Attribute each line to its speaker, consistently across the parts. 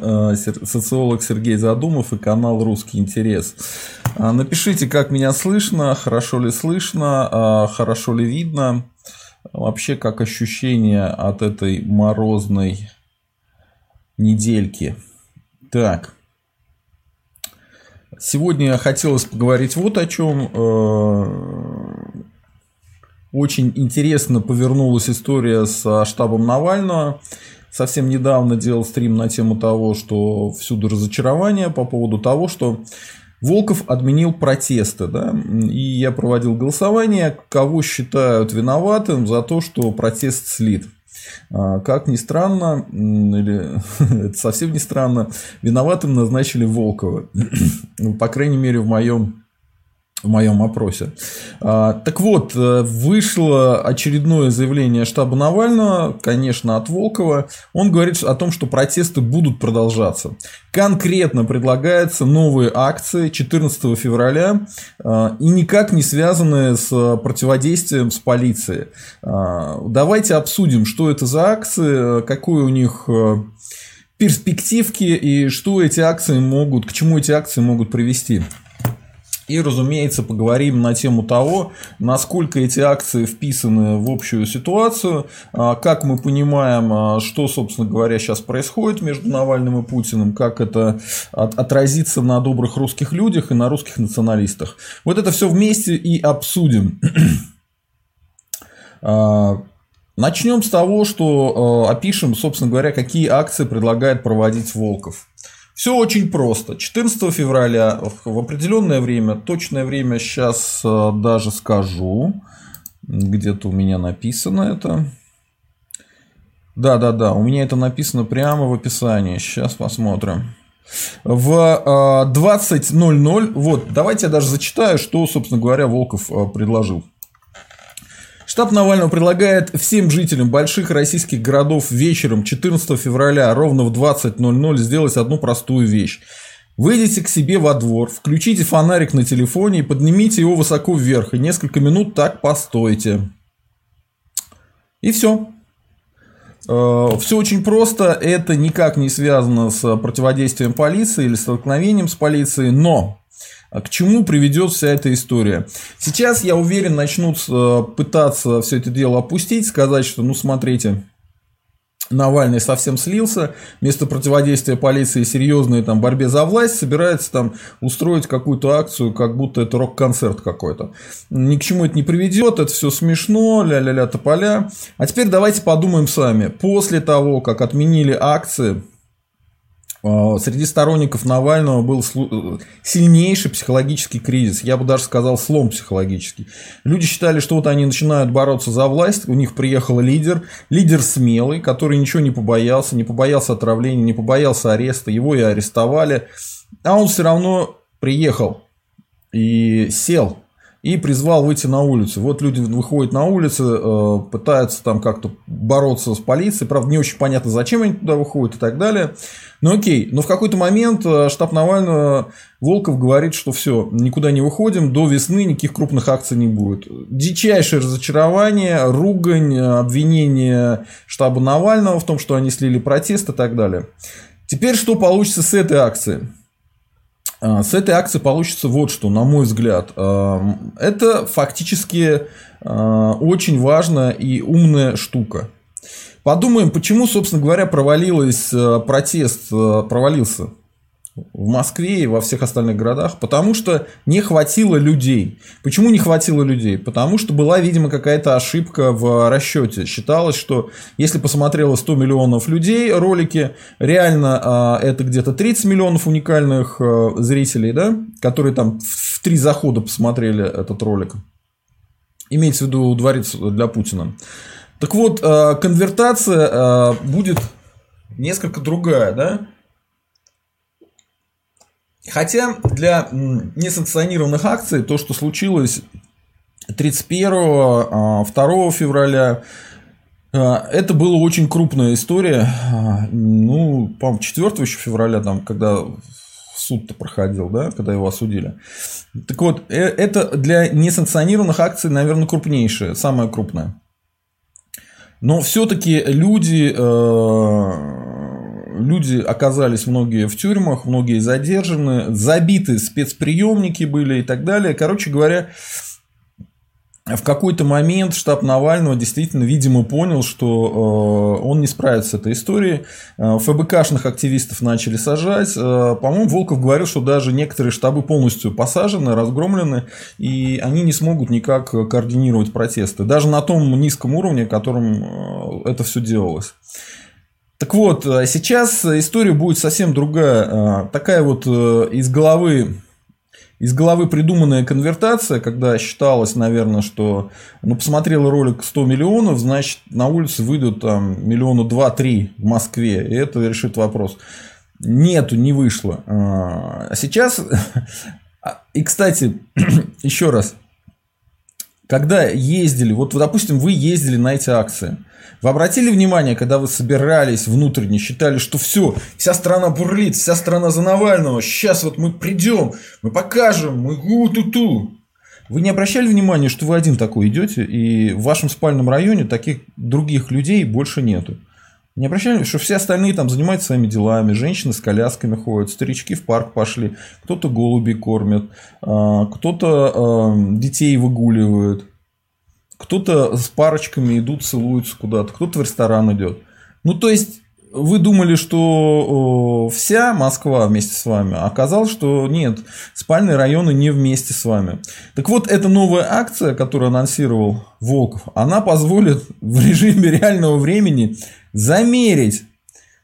Speaker 1: Э, социолог Сергей Задумов и канал «Русский интерес». А, напишите, как меня слышно, хорошо ли слышно, а, хорошо ли видно, вообще как ощущение от этой морозной недельки. Так. Сегодня хотелось поговорить вот о чем. Э, очень интересно повернулась история с штабом Навального совсем недавно делал стрим на тему того, что всюду разочарование по поводу того, что Волков отменил протесты, да, и я проводил голосование, кого считают виноватым за то, что протест слит. А, как ни странно, или это совсем не странно, виноватым назначили Волкова. Ну, по крайней мере, в моем в моем опросе. А, так вот, э, вышло очередное заявление штаба Навального, конечно, от Волкова. Он говорит о том, что протесты будут продолжаться. Конкретно предлагаются новые акции 14 февраля а, и никак не связанные с противодействием с полицией. А, давайте обсудим, что это за акции, какой у них э, перспективки и что эти акции могут, к чему эти акции могут привести. И, разумеется, поговорим на тему того, насколько эти акции вписаны в общую ситуацию, а, как мы понимаем, а, что, собственно говоря, сейчас происходит между Навальным и Путиным, как это отразится на добрых русских людях и на русских националистах. Вот это все вместе и обсудим. А, начнем с того, что опишем, собственно говоря, какие акции предлагает проводить Волков. Все очень просто. 14 февраля в определенное время, точное время сейчас э, даже скажу. Где-то у меня написано это. Да, да, да, у меня это написано прямо в описании. Сейчас посмотрим. В 20.00, э, вот, давайте я даже зачитаю, что, собственно говоря, Волков э, предложил. Штаб Навального предлагает всем жителям больших российских городов вечером 14 февраля ровно в 20.00 сделать одну простую вещь. Выйдите к себе во двор, включите фонарик на телефоне и поднимите его высоко вверх, и несколько минут так постойте. И все. Э, все очень просто, это никак не связано с противодействием полиции или столкновением с полицией, но к чему приведет вся эта история? Сейчас, я уверен, начнут э, пытаться все это дело опустить, сказать, что, ну, смотрите, Навальный совсем слился, вместо противодействия полиции серьезной там борьбе за власть собирается там устроить какую-то акцию, как будто это рок-концерт какой-то. Ни к чему это не приведет, это все смешно, ля-ля-ля тополя. А теперь давайте подумаем сами. После того, как отменили акции, а, среди сторонников Навального был сильнейший психологический кризис, я бы даже сказал слом психологический. Люди считали, что вот они начинают бороться за власть, у них приехал лидер, лидер смелый, который ничего не побоялся, не побоялся отравления, не побоялся ареста, его и арестовали, а он все равно приехал и сел и призвал выйти на улицу. Вот люди выходят на улицу, э, пытаются там как-то бороться с полицией, правда, не очень понятно, зачем они туда выходят и так далее. Ну окей, но в какой-то момент э, штаб Навального Волков говорит, что все, никуда не выходим, до весны никаких крупных акций не будет. Дичайшее разочарование, ругань, обвинение штаба Навального в том, что они слили протест и так далее. Теперь что получится с этой акцией? А, с этой акции получится вот что, на мой взгляд. А, это фактически а, очень важная и умная штука. Подумаем, почему, собственно говоря, провалилась протест, провалился в Москве и во всех остальных городах, потому что не хватило людей. Почему не хватило людей? Потому что была, видимо, какая-то ошибка в расчете. Считалось, что если посмотрело 100 миллионов людей ролики, реально а, это где-то 30 миллионов уникальных а, зрителей, да, которые там в три захода посмотрели этот ролик. Имеется в виду дворец для Путина. Так вот, а, конвертация будет несколько другая, да? Хотя для несанкционированных акций то, что случилось 31 2 а, февраля, а, это была очень крупная история. А, ну, по-моему, 4 еще февраля, там, когда суд-то проходил, да, когда его осудили. Так вот, э, это для несанкционированных акций, наверное, крупнейшее, самое крупное. Но все-таки люди, э, люди оказались многие в тюрьмах, многие задержаны, забиты спецприемники были и так далее. Короче говоря, в какой-то момент штаб Навального действительно, видимо, понял, что э, он не справится с этой историей. Э, ФБКшных активистов начали сажать. Э, по-моему, Волков говорил, что даже некоторые штабы полностью посажены, разгромлены, и они не смогут никак координировать протесты. Даже на том низком уровне, которым это все делалось. Так вот, сейчас история будет совсем другая. Такая вот из головы из головы придуманная конвертация, когда считалось, наверное, что ну, посмотрел ролик 100 миллионов, значит, на улице выйдут там миллиона два-три в Москве, и это решит вопрос. Нету, не вышло. А сейчас, и, кстати, еще раз, когда ездили, вот, допустим, вы ездили на эти акции – вы обратили внимание, когда вы собирались внутренне, считали, что все, вся страна бурлит, вся страна за Навального, сейчас вот мы придем, мы покажем, мы гу-ту-ту. Вы не обращали внимания, что вы один такой идете, и в вашем спальном районе таких других людей больше нету? Не обращали, что все остальные там занимаются своими делами, женщины с колясками ходят, старички в парк пошли, кто-то голуби кормят, а, кто-то а, детей выгуливает, кто-то с парочками идут, целуются куда-то, кто-то в ресторан идет. Ну, то есть, вы думали, что вся Москва вместе с вами, а оказалось, что нет, спальные районы не вместе с вами. Так вот, эта новая акция, которую анонсировал Волков, она позволит в режиме реального времени замерить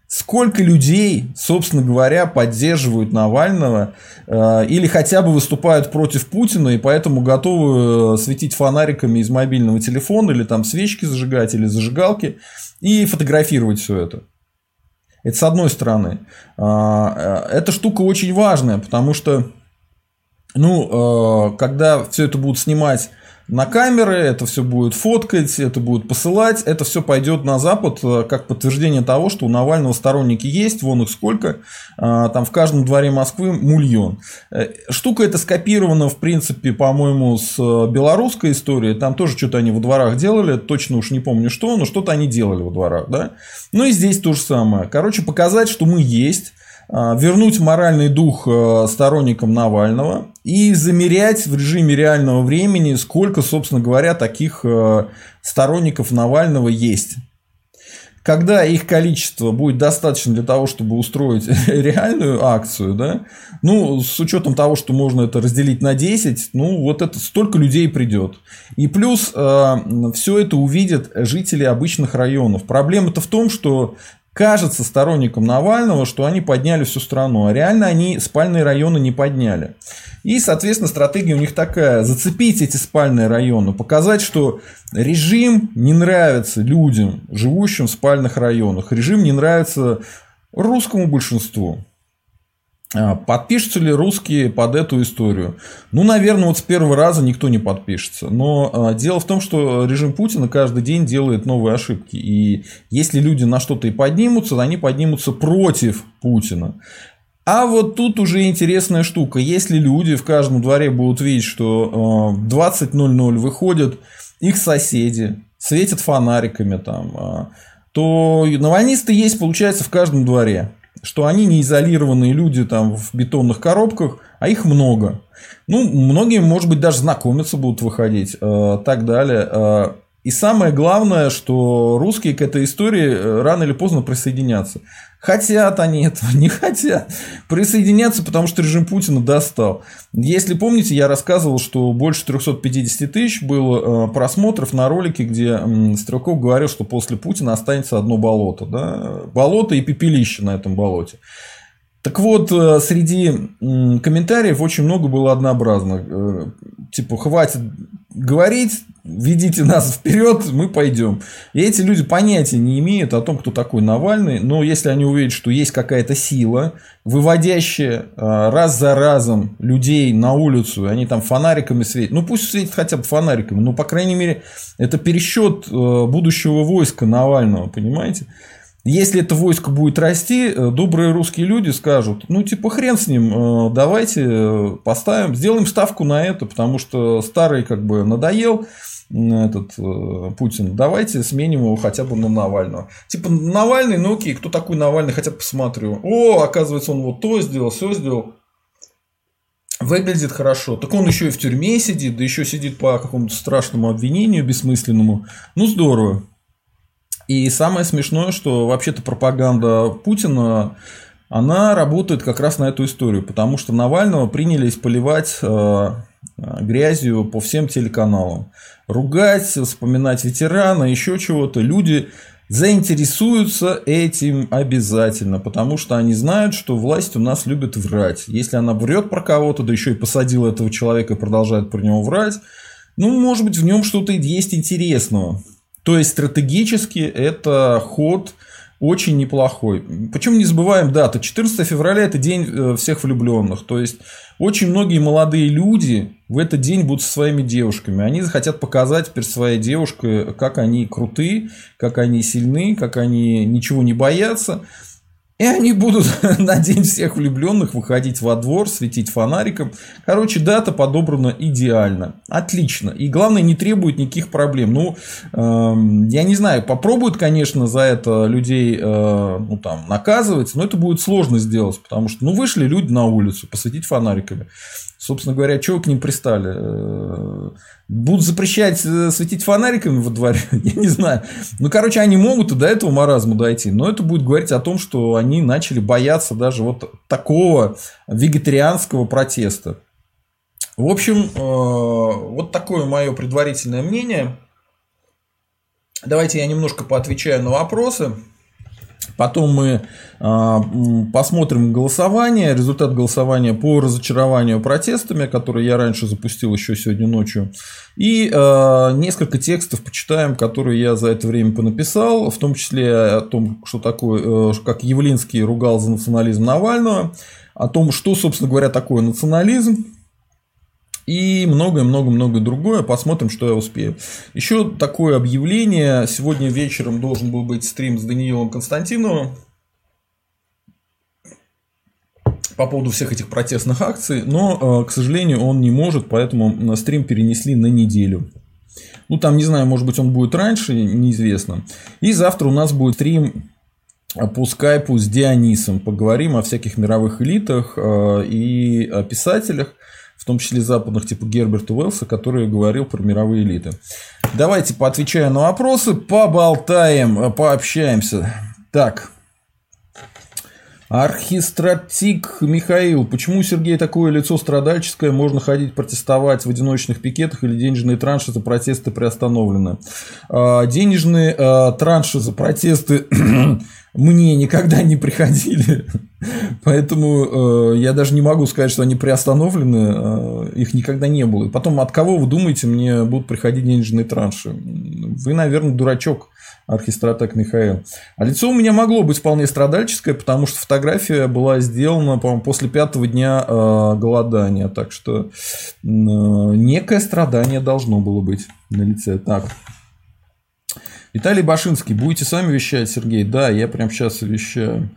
Speaker 1: Сколько людей, собственно говоря, поддерживают Навального э, или хотя бы выступают против Путина и поэтому готовы э, светить фонариками из мобильного телефона или там свечки зажигать или зажигалки и фотографировать все это. Это с одной стороны. Э, эта штука очень важная, потому что, ну, э, когда все это будут снимать на камеры, это все будет фоткать, это будет посылать, это все пойдет на Запад э, как подтверждение того, что у Навального сторонники есть, вон их сколько, а, там в каждом дворе Москвы мульон. Э, штука эта скопирована, в принципе, по-моему, с э, белорусской истории, там тоже что-то они во дворах делали, точно уж не помню что, но что-то они делали во дворах, да. Ну и здесь то же самое. Короче, показать, что мы есть, вернуть моральный дух э, сторонникам Навального и замерять в режиме реального времени, сколько, собственно говоря, таких э, сторонников Навального есть. Когда их количество будет достаточно для того, чтобы устроить реальную акцию, да, ну, с учетом того, что можно это разделить на 10, ну, вот это столько людей придет. И плюс э, все это увидят жители обычных районов. Проблема-то в том, что кажется сторонникам Навального, что они подняли всю страну, а реально они спальные районы не подняли. И, соответственно, стратегия у них такая – зацепить эти спальные районы, показать, что режим не нравится людям, живущим в спальных районах, режим не нравится русскому большинству. А, подпишутся ли русские под эту историю? Ну, наверное, вот с первого раза никто не подпишется. Но а, дело в том, что режим Путина каждый день делает новые ошибки. И если люди на что-то и поднимутся, они поднимутся против Путина. А вот тут уже интересная штука. Если люди в каждом дворе будут видеть, что в 20.00 выходят их соседи, светят фонариками там, а, то навальнисты есть, получается, в каждом дворе что они не изолированные люди там в бетонных коробках, а их много. Ну, многие, может быть, даже знакомиться будут выходить, э, так далее. Э, и самое главное, что русские к этой истории э, рано или поздно присоединятся. Хотят они этого, не хотят. Присоединяться, потому что режим Путина достал. Если помните, я рассказывал, что больше 350 тысяч было э, просмотров на ролике, где Стрелков говорил, что после Путина останется одно болото. Да? Болото и пепелище на этом болоте. Так вот, э, среди комментариев очень много было однообразно. Типа, хватит говорить, ведите нас вперед, мы пойдем. И эти люди понятия не имеют о том, кто такой Навальный, но если они увидят, что есть какая-то сила, выводящая а, раз за разом людей на улицу, они там фонариками светят, ну пусть светят хотя бы фонариками, но по крайней мере это пересчет э, будущего войска Навального, понимаете? Если это войско будет расти, э, добрые русские люди скажут, ну типа хрен с ним, э, давайте поставим, сделаем ставку на это, потому что старый как бы надоел, этот э, Путин, давайте сменим его хотя бы на Навального. Типа Навальный, ну окей, кто такой Навальный, хотя бы посмотрю. О, оказывается, он вот то сделал, все сделал. Выглядит хорошо. Так он еще и в тюрьме сидит, да еще сидит по какому-то страшному обвинению бессмысленному. Ну, здорово. И самое смешное, что вообще-то пропаганда Путина, она работает как раз на эту историю, потому что Навального принялись поливать э, грязью по всем телеканалам. Ругать, вспоминать ветерана, еще чего-то. Люди заинтересуются этим обязательно, потому что они знают, что власть у нас любит врать. Если она врет про кого-то, да еще и посадила этого человека и продолжает про него врать, ну, может быть, в нем что-то есть интересного. То есть стратегически это ход очень неплохой. Причем не забываем дату. 14 февраля это день э, всех влюбленных. То есть очень многие молодые люди в этот день будут со своими девушками. Они захотят показать перед своей девушкой, как они крутые, как они сильны, как они ничего не боятся. И они будут на день всех влюбленных выходить во двор, светить фонариком. Короче, дата подобрана идеально. Отлично. И главное, не требует никаких проблем. Ну, э, я не знаю, попробуют, конечно, за это людей э, ну, там, наказывать, но это будет сложно сделать, потому что ну, вышли люди на улицу посветить фонариками. Собственно говоря, чего к ним пристали? Э, будут запрещать э, светить фонариками во дворе? Я не знаю. Ну, короче, они могут и до этого маразма дойти. Но это будет говорить о том, что они начали бояться даже вот такого вегетарианского протеста. В общем, э, вот такое мое предварительное мнение. Давайте я немножко поотвечаю на вопросы. Потом мы а, посмотрим голосование, результат голосования по разочарованию протестами, которые я раньше запустил еще сегодня ночью. И а, несколько текстов почитаем, которые я за это время понаписал, в том числе о том, что такое, э, как Явлинский ругал за национализм Навального, о том, что, собственно говоря, такое национализм, и многое-много-много другое. Посмотрим, что я успею. Еще такое объявление. Сегодня вечером должен был быть стрим с Даниилом Константиновым по поводу всех этих протестных акций, но, э, к сожалению, он не может, поэтому стрим перенесли на неделю. Ну, там, не знаю, может быть, он будет раньше, неизвестно. И завтра у нас будет стрим по скайпу с Дионисом. Поговорим о всяких мировых элитах э, и о писателях в том числе западных, типа Герберта Уэллса, который говорил про мировые элиты. Давайте поотвечаем на вопросы, поболтаем, пообщаемся. Так, Архистратик Михаил. Почему у Сергея такое лицо страдальческое? Можно ходить протестовать в одиночных пикетах или денежные транши за протесты приостановлены? А, денежные а, транши за протесты мне никогда не приходили. Поэтому э, я даже не могу сказать, что они приостановлены. Э, их никогда не было. И потом, от кого вы думаете, мне будут приходить денежные транши? Вы, наверное, дурачок архистратек Михаил. А лицо у меня могло быть вполне страдальческое, потому что фотография была сделана, по-моему, после пятого дня э, голодания. Так что э, некое страдание должно было быть на лице. Так. Виталий Башинский, будете сами вещать, Сергей? Да, я прям сейчас вещаю.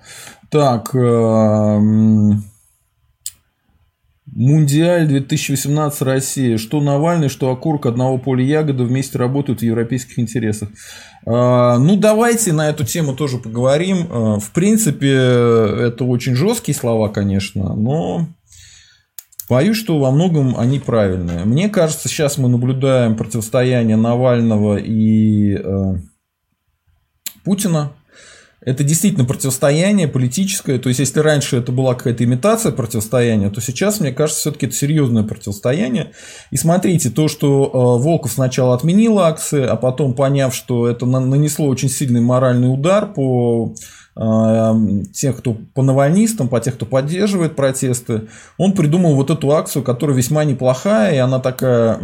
Speaker 1: Так, э, Мундиаль 2018 Россия. Что Навальный, что Окурк одного поля ягоды вместе работают в европейских интересах. А, ну, давайте на эту тему тоже поговорим. А, в принципе, это очень жесткие слова, конечно, но боюсь, что во многом они правильные. Мне кажется, сейчас мы наблюдаем противостояние Навального и э, Путина. Это действительно противостояние политическое. То есть, если раньше это была какая-то имитация противостояния, то сейчас, мне кажется, все-таки это серьезное противостояние. И смотрите, то, что э, Волков сначала отменил акции, а потом, поняв, что это нанесло очень сильный моральный удар по э, тех, кто по навальнистам, по тех, кто поддерживает протесты, он придумал вот эту акцию, которая весьма неплохая, и она такая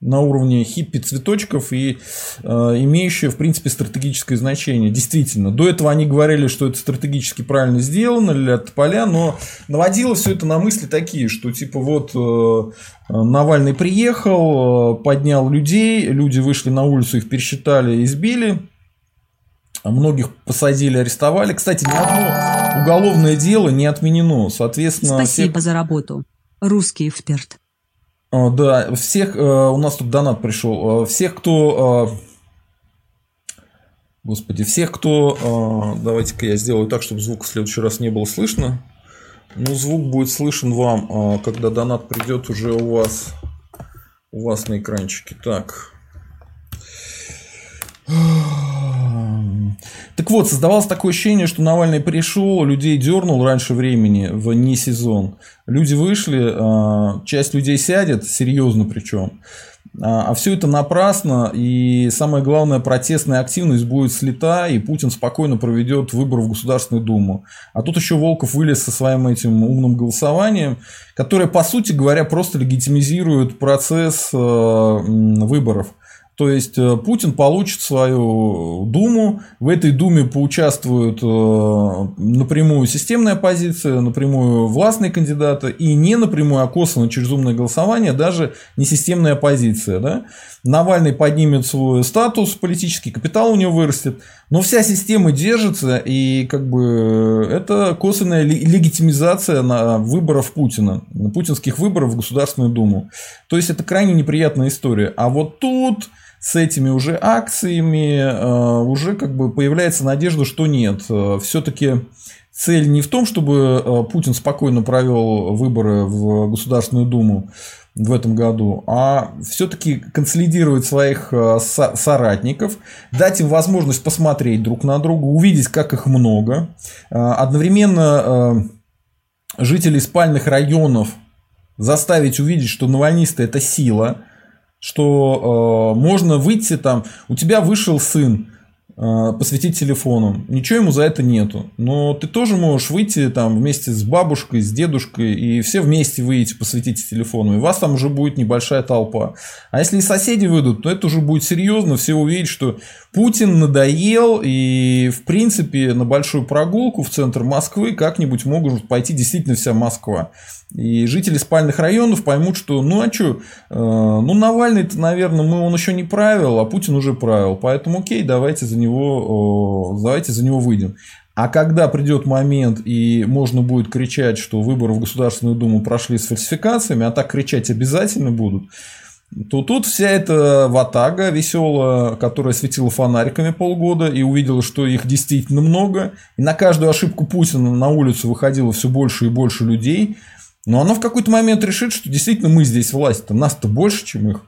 Speaker 1: на уровне хиппи цветочков и э, имеющая, в принципе, стратегическое значение. Действительно, до этого они говорили, что это стратегически правильно сделано для Тополя, но наводило все это на мысли такие, что типа вот э, Навальный приехал, э, поднял людей, люди вышли на улицу, их пересчитали, избили, многих посадили, арестовали. Кстати, ни одно уголовное дело не отменено. Соответственно,
Speaker 2: Спасибо все... за работу. Русский эксперт.
Speaker 1: Да, всех, у нас тут донат пришел. Всех, кто Господи, всех, кто... Давайте-ка я сделаю так, чтобы звук в следующий раз не было слышно. Ну, звук будет слышен вам, когда донат придет уже у вас, у вас на экранчике. Так. Так вот, создавалось такое ощущение, что Навальный пришел, людей дернул раньше времени в не сезон. Люди вышли, а, часть людей сядет, серьезно причем. А, а все это напрасно, и самое главное, протестная активность будет слета, и Путин спокойно проведет выборы в Государственную Думу. А тут еще Волков вылез со своим этим умным голосованием, которое, по сути говоря, просто легитимизирует процесс э, выборов. То есть э, Путин получит свою Думу, в этой Думе поучаствуют э, напрямую системная оппозиция, напрямую властные кандидаты и не напрямую, а косвенно через умное голосование даже не системная оппозиция. Да? Навальный поднимет свой статус, политический капитал у него вырастет, но вся система держится, и как бы это косвенная легитимизация на выборов Путина, на путинских выборов в Государственную Думу. То есть это крайне неприятная история. А вот тут с этими уже акциями э, уже как бы появляется надежда, что нет. Э, Все-таки цель не в том, чтобы э, Путин спокойно провел выборы в Государственную Думу в этом году, а все-таки консолидировать своих соратников, дать им возможность посмотреть друг на друга, увидеть, как их много, одновременно жителей спальных районов заставить увидеть, что навальнисты – это сила, что э, можно выйти там, у тебя вышел сын, э, посвятить телефону, ничего ему за это нету, но ты тоже можешь выйти там вместе с бабушкой, с дедушкой, и все вместе выйти посвятить телефону, и вас там уже будет небольшая толпа. А если и соседи выйдут, то это уже будет серьезно, все увидят, что Путин надоел, и в принципе на большую прогулку в центр Москвы как-нибудь могут пойти действительно вся Москва. И жители спальных районов поймут, что ну а что, э, ну Навальный-то, наверное, мы, он еще не правил, а Путин уже правил. Поэтому окей, давайте за него, давайте за него выйдем. А когда придет момент и можно будет кричать, что выборы в Государственную Думу прошли с фальсификациями, а так кричать обязательно будут, то тут вся эта ватага веселая, которая светила фонариками полгода и увидела, что их действительно много, и на каждую ошибку Путина на улицу выходило все больше и больше людей, но оно в какой-то момент решит, что действительно мы здесь власть, нас-то больше, чем их.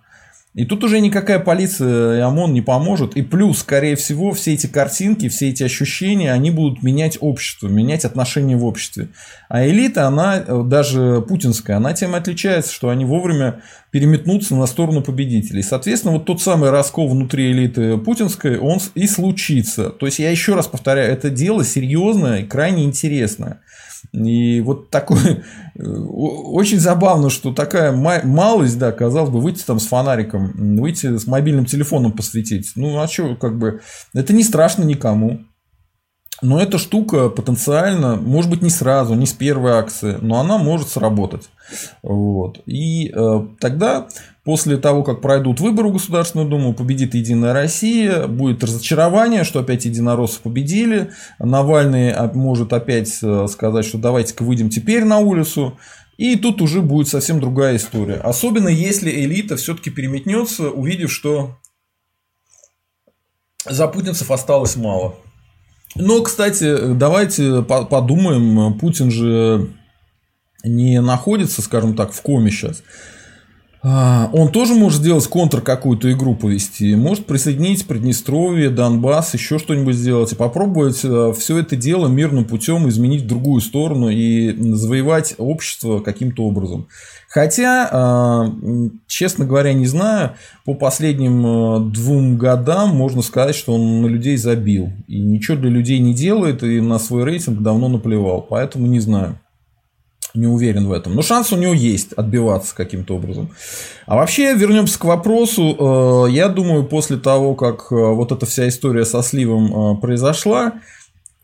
Speaker 1: И тут уже никакая полиция и ОМОН не поможет. И плюс, скорее всего, все эти картинки, все эти ощущения, они будут менять общество, менять отношения в обществе. А элита, она, э, даже путинская, она тем отличается, что они вовремя переметнутся на сторону победителей. Соответственно, вот тот самый раскол внутри элиты путинской, он и случится. То есть, я еще раз повторяю, это дело серьезное и крайне интересное. И вот такой э, очень забавно, что такая малость, да, казалось бы, выйти там с фонариком, выйти с мобильным телефоном посветить. Ну, а что, как бы, это не страшно никому. Но эта штука потенциально, может быть, не сразу, не с первой акции, но она может сработать. Вот. И э, тогда, после того, как пройдут выборы в Государственную Думу, победит Единая Россия, будет разочарование, что опять единороссы победили. Навальный может опять э, сказать, что давайте-ка выйдем теперь на улицу. И тут уже будет совсем другая история. Особенно если элита все-таки переметнется, увидев, что запутинцев осталось мало. Но, кстати, давайте подумаем, Путин же не находится, скажем так, в коме сейчас. А, он тоже может сделать контр какую-то игру повести, может присоединить Приднестровье, Донбасс, еще что-нибудь сделать и попробовать э, все это дело мирным путем изменить в другую сторону и завоевать общество каким-то образом. Хотя, а, честно говоря, не знаю, по последним э, двум годам можно сказать, что он на людей забил. И ничего для людей не делает, и на свой рейтинг давно наплевал. Поэтому не знаю. Не уверен в этом. Но шанс у него есть отбиваться каким-то образом. А вообще, вернемся к вопросу. Э, я думаю, после того, как э, вот эта вся история со сливом произошла,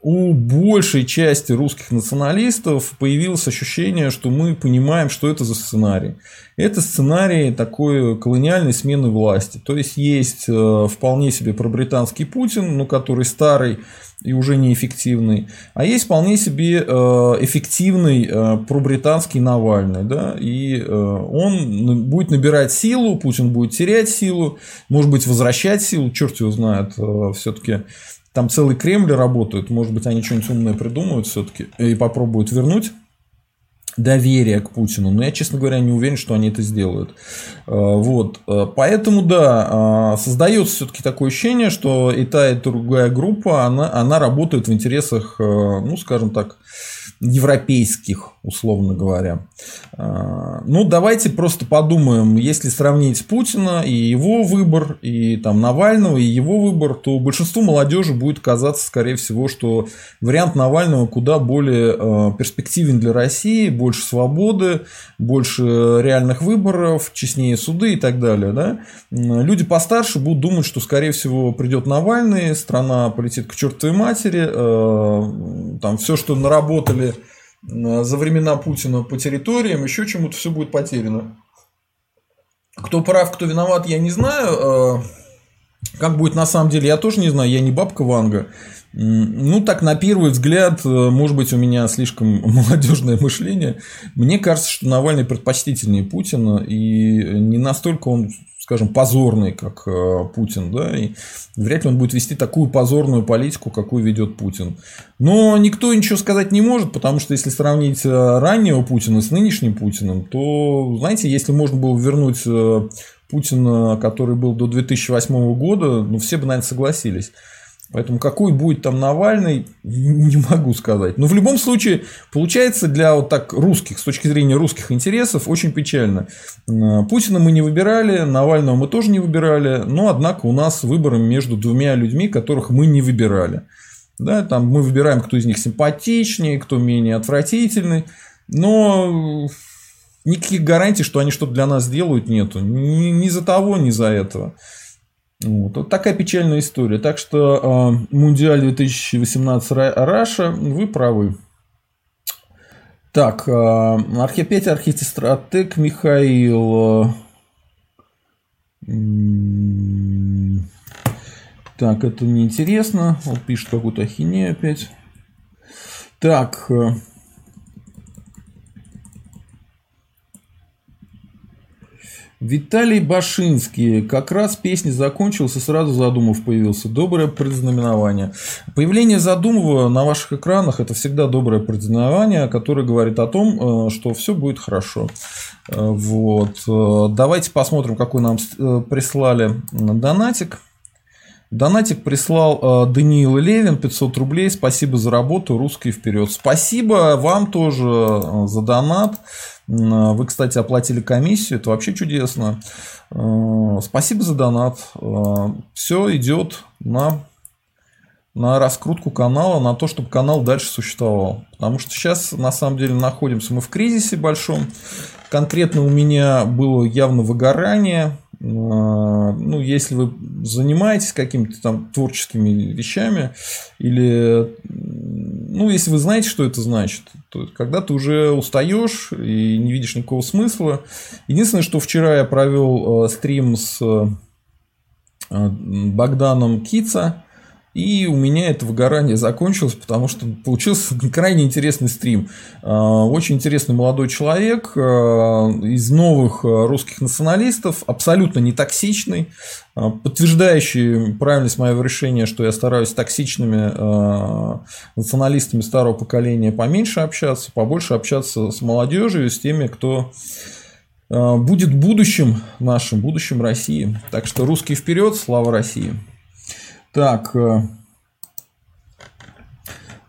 Speaker 1: у большей части русских националистов появилось ощущение, что мы понимаем, что это за сценарий. Это сценарий такой колониальной смены власти. То есть есть э, вполне себе пробританский Путин, ну, который старый и уже неэффективный, а есть вполне себе э, эффективный э, пробританский Навальный. Да? И он будет набирать силу, Путин будет терять силу, может быть, возвращать силу, черт его знает, все-таки там целый Кремль работает, может быть, они что-нибудь умное придумают все-таки и попробуют вернуть доверие к Путину. Но я, честно говоря, не уверен, что они это сделают. Э, вот. Э, поэтому, да, э, создается все-таки такое ощущение, что и та, и другая группа, она, она работает в интересах, ну, скажем так, европейских, условно говоря. А, ну, давайте просто подумаем, если сравнить Путина и его выбор, и там Навального, и его выбор, то большинству молодежи будет казаться, скорее всего, что вариант Навального куда более а, перспективен для России, больше свободы, больше реальных выборов, честнее суды и так далее. Да? Люди постарше будут думать, что, скорее всего, придет Навальный, страна полетит к чертовой матери, а, там все, что наработали за времена Путина по территориям, еще чему-то все будет потеряно. Кто прав, кто виноват, я не знаю. Э, как будет на самом деле, я тоже не знаю, я не бабка Ванга. Ну, так, на первый взгляд, э, может быть, у меня слишком молодежное мышление. Мне кажется, что Навальный предпочтительнее Путина, и не настолько он скажем, позорный, как э, Путин, да, и вряд ли он будет вести такую позорную политику, какую ведет Путин. Но никто ничего сказать не может, потому что если сравнить э, раннего Путина с нынешним Путиным, то, знаете, если можно было вернуть э, Путина, который был до 2008 года, ну, все бы, наверное, согласились. Поэтому какой будет там Навальный, не могу сказать. Но в любом случае, получается для вот так русских, с точки зрения русских интересов, очень печально. Путина мы не выбирали, Навального мы тоже не выбирали, но однако у нас выборы между двумя людьми, которых мы не выбирали. Да, там мы выбираем, кто из них симпатичнее, кто менее отвратительный, но никаких гарантий, что они что-то для нас сделают, нету. Ни, ни за того, ни за этого. Вот. вот такая печальная история. Так что э, Мундиаль 2018 Раша, вы правы. Так, э, опять архитектор Михаил. Э, так, это неинтересно. Он пишет какую-то ахинею опять. Так, Виталий Башинский. Как раз песня закончилась и сразу Задумов появился. Доброе предзнаменование. Появление Задумова на ваших экранах – это всегда доброе предзнаменование, которое говорит о том, э, что все будет хорошо. Э, вот. Э, давайте посмотрим, какой нам прислали донатик. Донатик прислал Даниил Левин, 500 рублей. Спасибо за работу, русский вперед. Спасибо вам тоже за донат. Вы, кстати, оплатили комиссию, это вообще чудесно. Э, спасибо за донат. Э, Все идет на, на раскрутку канала, на то, чтобы канал дальше существовал. Потому что сейчас, на самом деле, находимся мы в кризисе большом. Конкретно у меня было явно выгорание ну, если вы занимаетесь какими-то там творческими вещами, или, ну, если вы знаете, что это значит, то когда ты уже устаешь и не видишь никакого смысла. Единственное, что вчера я провел э, стрим с э, Богданом Кица, и у меня это выгорание закончилось, потому что получился крайне интересный стрим. А, очень интересный молодой человек а, из новых а, русских националистов, абсолютно не токсичный, подтверждающий правильность моего решения, что я стараюсь с токсичными националистами старого поколения поменьше общаться, побольше общаться с молодежью, с теми, кто будет будущим нашим, будущим России. Так что русский вперед, слава России! Так. Э,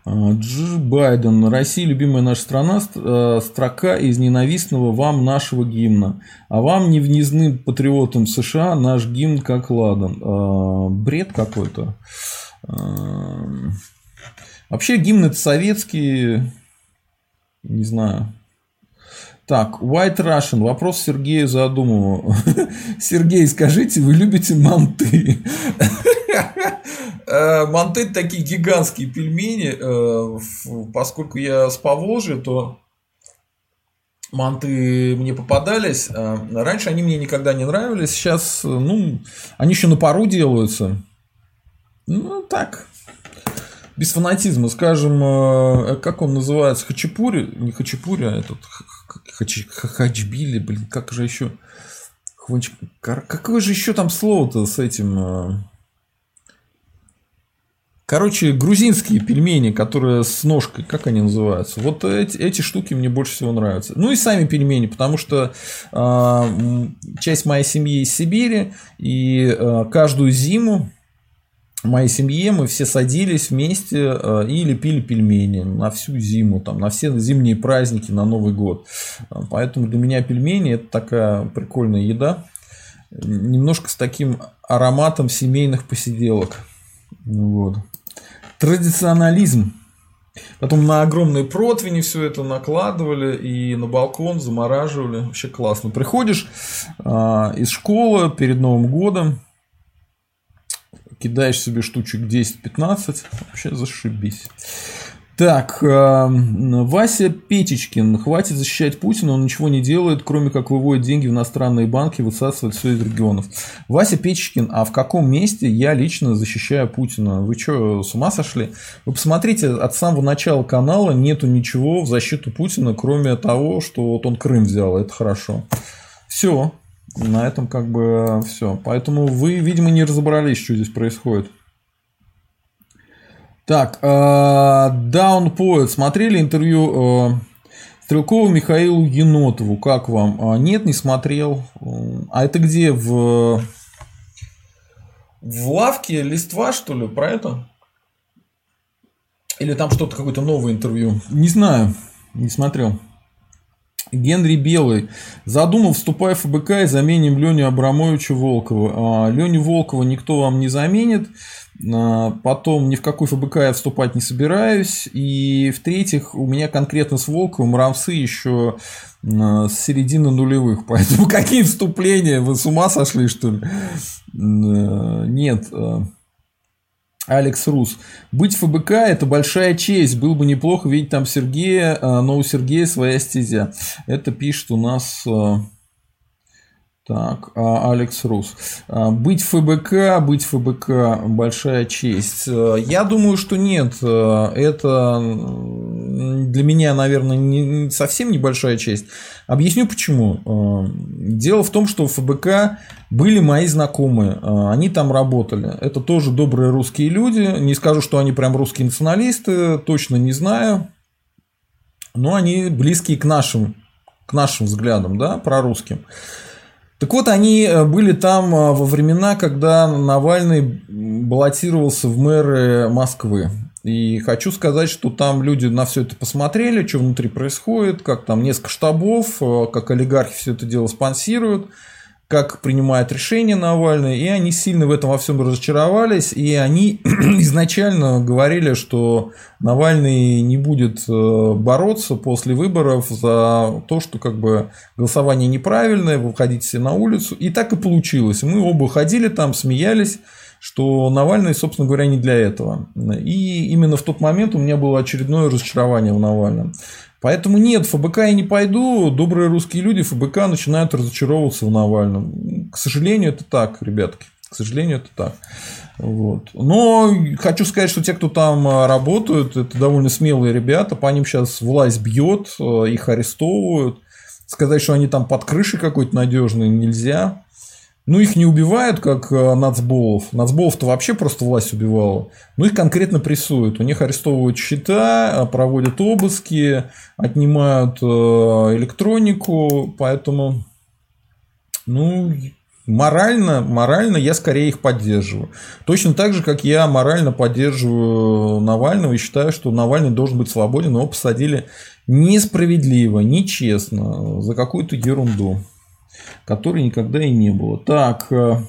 Speaker 1: э, Дж. Байден. Россия любимая наша страна. Э, строка из ненавистного вам нашего гимна. А вам невнизным патриотам США наш гимн как ладан. Бред какой-то. Вообще гимн это советский. Не знаю. Так, White Russian. Вопрос Сергею Задумову. Сергей, скажите, вы любите манты? Э, Монтель такие гигантские пельмени, э, поскольку я с Поволжья, то манты мне попадались. Э, раньше они мне никогда не нравились. Сейчас, ну, они еще на пару делаются. Ну, так. Без фанатизма. Скажем, как он называется? Хачапури? Не хачапури, а этот хачбили, блин, как же еще? Какое же еще там слово-то с этим? Короче, грузинские пельмени, которые с ножкой, как они называются? Вот эти, эти штуки мне больше всего нравятся. Ну и сами пельмени, потому что э, часть моей семьи из Сибири, и э, каждую зиму моей семье мы все садились вместе э, и лепили пельмени на всю зиму, там, на все зимние праздники, на Новый год. Поэтому для меня пельмени это такая прикольная еда. Немножко с таким ароматом семейных посиделок. Вот традиционализм. Потом на огромные противни все это накладывали и на балкон замораживали. Вообще классно. Приходишь а, из школы перед Новым годом, кидаешь себе штучек 10-15, вообще зашибись. Так, эм, Вася Петечкин. Хватит защищать Путина, он ничего не делает, кроме как выводит деньги в иностранные банки, высасывает все из регионов. Вася Петечкин, а в каком месте я лично защищаю Путина? Вы что, с ума сошли? Вы посмотрите, от самого начала канала нету ничего в защиту Путина, кроме того, что вот он Крым взял, это хорошо. Все, на этом как бы все. Поэтому вы, видимо, не разобрались, что здесь происходит. Так, э, Down Poet. Смотрели интервью э, Стрелкову Михаилу Енотову. Как вам? А, нет, не смотрел. А это где? В, в лавке листва, что ли? Про это? Или там что-то, какое-то новое интервью? Не знаю. Не смотрел. Генри Белый. Задумал, вступая в ФБК и заменим Леню Абрамовича Волкова. А, Леню Волкова никто вам не заменит. А, потом ни в какой ФБК я вступать не собираюсь. И в-третьих, у меня конкретно с Волковым рамсы еще а, с середины нулевых. Поэтому какие вступления? Вы с ума сошли, что ли? Нет. Алекс Рус. Быть ФБК – это большая честь. Было бы неплохо видеть там Сергея, но у Сергея своя стезя. Это пишет у нас так, а, Алекс Рус. А, быть ФБК, быть ФБК – большая честь. А, я думаю, что нет. Это для меня, наверное, не, совсем небольшая честь. Объясню почему. Дело в том, что в ФБК были мои знакомые. Они там работали. Это тоже добрые русские люди. Не скажу, что они прям русские националисты. Точно не знаю. Но они близкие к нашим, к нашим взглядам, да, прорусским. русским. Так вот, они э, были там э, во времена, когда Навальный баллотировался в мэры Москвы. И хочу сказать, что там люди на все это посмотрели, что внутри происходит, как там несколько штабов, э, как олигархи все это дело спонсируют как принимает решения Навальный, и они сильно в этом во всем разочаровались, и они изначально говорили, что Навальный не будет э, бороться после выборов за то, что как бы голосование неправильное, вы выходите на улицу, и так и получилось. Мы оба ходили там, смеялись, что Навальный, собственно говоря, не для этого. И именно в тот момент у меня было очередное разочарование в Навальном. Поэтому нет, ФБК я не пойду. Добрые русские люди ФБК начинают разочаровываться в Навальном. К сожалению, это так, ребятки. К сожалению, это так. Вот. Но хочу сказать, что те, кто там а, работают, это довольно смелые ребята. По ним сейчас власть бьет, а, их арестовывают. Сказать, что они там под крышей какой-то надежный, нельзя. Ну, их не убивают, как э, нацболов. Нацболов-то вообще просто власть убивала. Ну, их конкретно прессуют. У них арестовывают счета, э, проводят обыски, отнимают э, электронику. Поэтому, ну, морально, морально я скорее их поддерживаю. Точно так же, как я морально поддерживаю Навального и считаю, что Навальный должен быть свободен. Его посадили несправедливо, нечестно, за какую-то ерунду которой никогда и не было. Так, э,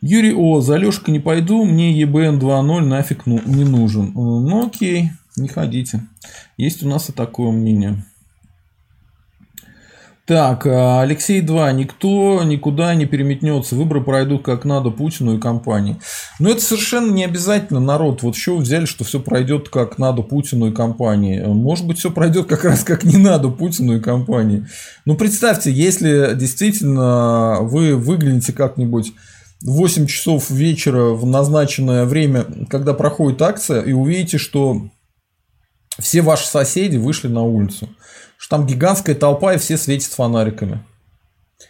Speaker 1: Юрий О, за Лешка не пойду, мне ЕБН 2.0 нафиг ну, не нужен. Э, ну окей, не ходите. Есть у нас и такое мнение. Так, а, Алексей 2. Никто никуда не переметнется. Выборы пройдут как надо Путину и компании. Но это совершенно не обязательно народ. Вот еще взяли, что все пройдет как надо Путину и компании. Может быть, все пройдет как раз как не надо Путину и компании. Ну, представьте, если действительно вы выглянете как-нибудь в 8 часов вечера в назначенное время, когда проходит акция, и увидите, что все ваши соседи вышли на улицу что там гигантская толпа и все светят фонариками.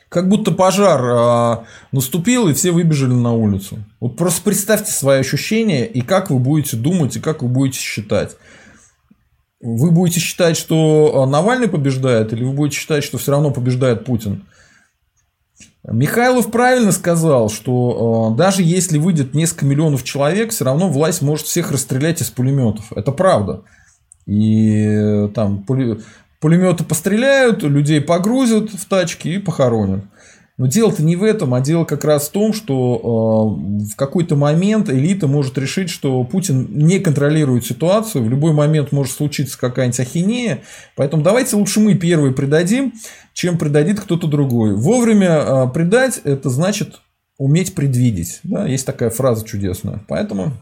Speaker 1: Как будто пожар а, наступил, и все выбежали на улицу. Вот просто представьте свои ощущения, и как вы будете думать, и как вы будете считать. Вы будете считать, что а, Навальный побеждает, или вы будете считать, что все равно побеждает Путин? Михайлов правильно сказал, что э, даже если выйдет несколько миллионов человек, все равно власть может всех расстрелять из пулеметов. Это правда. И э, там Пулеметы постреляют, людей погрузят в тачки и похоронят. Но дело-то не в этом, а дело как раз в том, что э, в какой-то момент элита может решить, что Путин не контролирует ситуацию, в любой момент может случиться какая-нибудь ахинея, поэтому давайте лучше мы первые предадим, чем предадит кто-то другой. Вовремя э, предать – это значит уметь предвидеть. Да? Есть такая фраза чудесная. Поэтому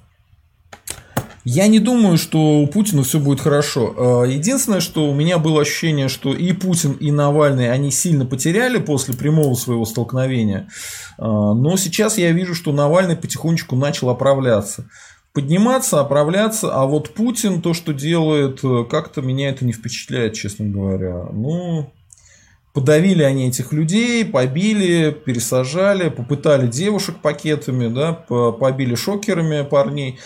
Speaker 1: я не думаю, что у Путина все будет хорошо. А, единственное, что у меня было ощущение, что и Путин, и Навальный, они сильно потеряли после прямого своего столкновения. А, но сейчас я вижу, что Навальный потихонечку начал оправляться. Подниматься, оправляться, а вот Путин, то, что делает, как-то меня это не впечатляет, честно говоря. Ну, Подавили они этих людей, побили, пересажали, попытали девушек пакетами, да, побили шокерами парней.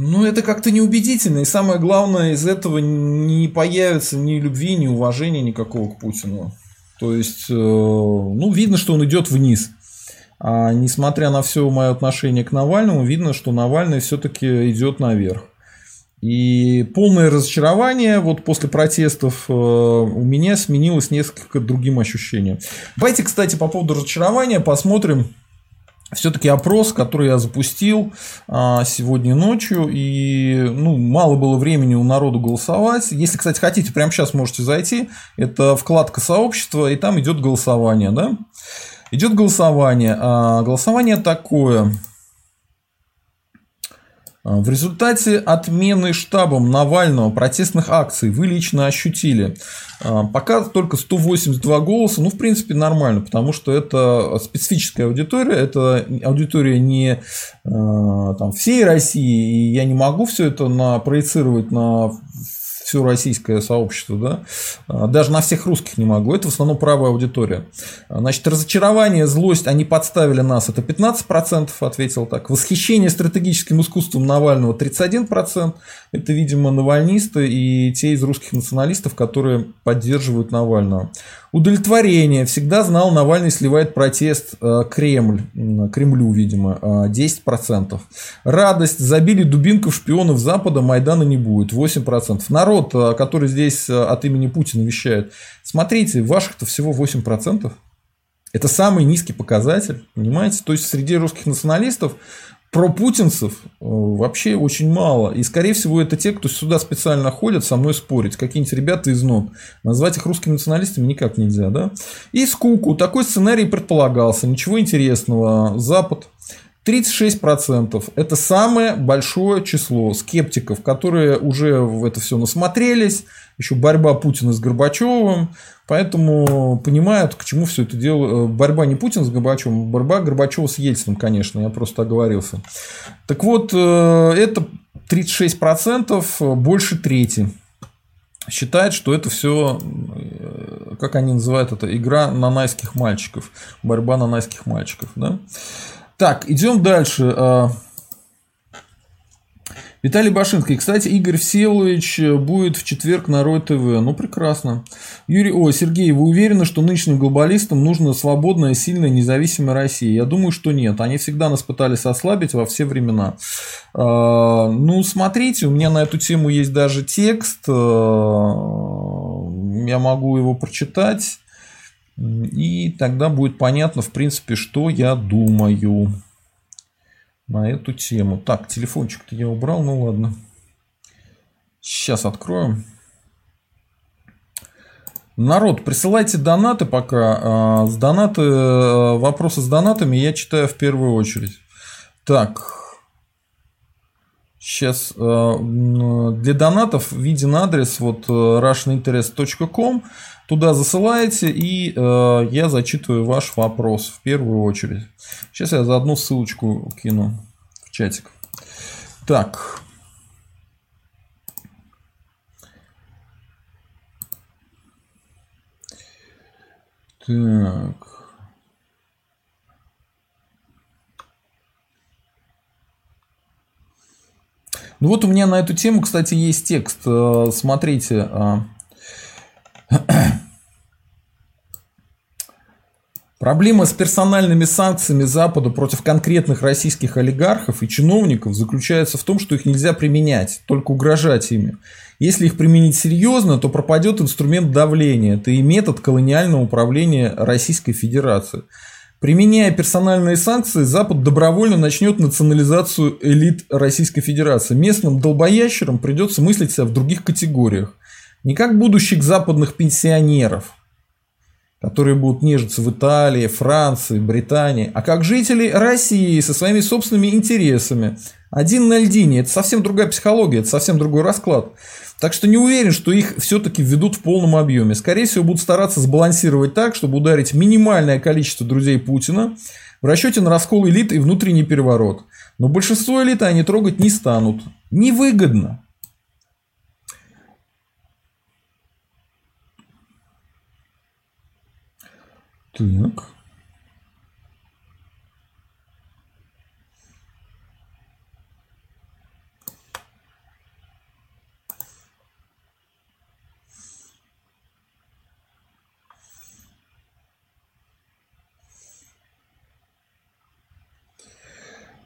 Speaker 1: Ну, это как-то неубедительно. И самое главное, из этого не появится ни любви, ни уважения никакого к Путину. То есть, э, ну, видно, что он идет вниз. А несмотря на все мое отношение к Навальному, видно, что Навальный все-таки идет наверх. И полное разочарование вот после протестов э, у меня сменилось несколько другим ощущением. Давайте, кстати, по поводу разочарования посмотрим все-таки опрос, который я запустил а, сегодня ночью, и ну, мало было времени у народу голосовать. Если, кстати, хотите, прямо сейчас можете зайти. Это вкладка сообщества, и там идет голосование. Да? Идет голосование. А голосование такое. А, в результате отмены штабом Навального протестных акций вы лично ощутили. А, пока только 182 голоса, ну, в принципе, нормально, потому что это специфическая аудитория, это аудитория не а, там, всей России, и я не могу все это на, проецировать на все российское сообщество, да, а, даже на всех русских не могу, это в основном правая аудитория. Значит, разочарование, злость, они подставили нас, это 15%, ответил так. Восхищение стратегическим искусством Навального 31%, это, видимо, навальнисты и те из русских националистов, которые поддерживают Навального. Удовлетворение. Всегда знал, Навальный сливает протест э, Кремль, Кремлю, видимо, 10%. Э, Радость. Забили дубинков шпионов Запада, Майдана не будет. 8%. Народ, э, который здесь от имени Путина вещает. Смотрите, ваших-то всего 8%. Это самый низкий показатель, понимаете? То есть среди русских националистов про путинцев э, вообще очень мало. И, скорее всего, это те, кто сюда специально ходят со мной спорить. Какие-нибудь ребята из НОН. Назвать их русскими националистами никак нельзя. Да? И скуку. Такой сценарий предполагался. Ничего интересного. Запад 36% это самое большое число скептиков, которые уже в это все насмотрелись, еще борьба Путина с Горбачевым, поэтому понимают, к чему все это дело. Э, борьба не Путина с Горбачевым, борьба Горбачева с Ельциным, конечно, я просто оговорился. Так вот, э, это 36%, больше трети считает, что это все, э, как они называют это, игра нанайских мальчиков, борьба нанайских мальчиков. Да? Так, идем дальше. Виталий Башинский. Кстати, Игорь Всеволович будет в четверг на Рой ТВ. Ну, прекрасно. Юрий, о, Сергей, вы уверены, что нынешним глобалистам нужна свободная, сильная, независимая Россия? Я думаю, что нет. Они всегда нас пытались ослабить во все времена. А, ну, смотрите, у меня на эту тему есть даже текст. А, я могу его прочитать. И тогда будет понятно, в принципе, что я думаю на эту тему. Так, телефончик-то я убрал, ну ладно. Сейчас откроем. Народ, присылайте донаты пока. А, с донаты, э, вопросы с донатами я читаю в первую очередь. Так. Сейчас э, для донатов виден адрес вот э, russianinterest.com. Туда засылаете, и я зачитываю ваш вопрос в первую очередь. Сейчас я заодно ссылочку кину в чатик. Так. Так. Ну вот у меня на эту тему, кстати, есть текст. Э, смотрите. Проблема с персональными санкциями Запада против конкретных российских олигархов и чиновников заключается в том, что их нельзя применять, только угрожать ими. Если их применить серьезно, то пропадет инструмент давления. Это и метод колониального управления Российской Федерации. Применяя персональные санкции, Запад добровольно начнет национализацию элит Российской Федерации. Местным долбоящерам придется мыслить себя в других категориях. Не как будущих западных пенсионеров, которые будут нежиться в Италии, Франции, Британии, а как жители России со своими собственными интересами. Один на льдине – это совсем другая психология, это совсем другой расклад. Так что не уверен, что их все-таки введут в полном объеме. Скорее всего, будут стараться сбалансировать так, чтобы ударить минимальное количество друзей Путина в расчете на раскол элит и внутренний переворот. Но большинство элиты они трогать не станут. Невыгодно. Так.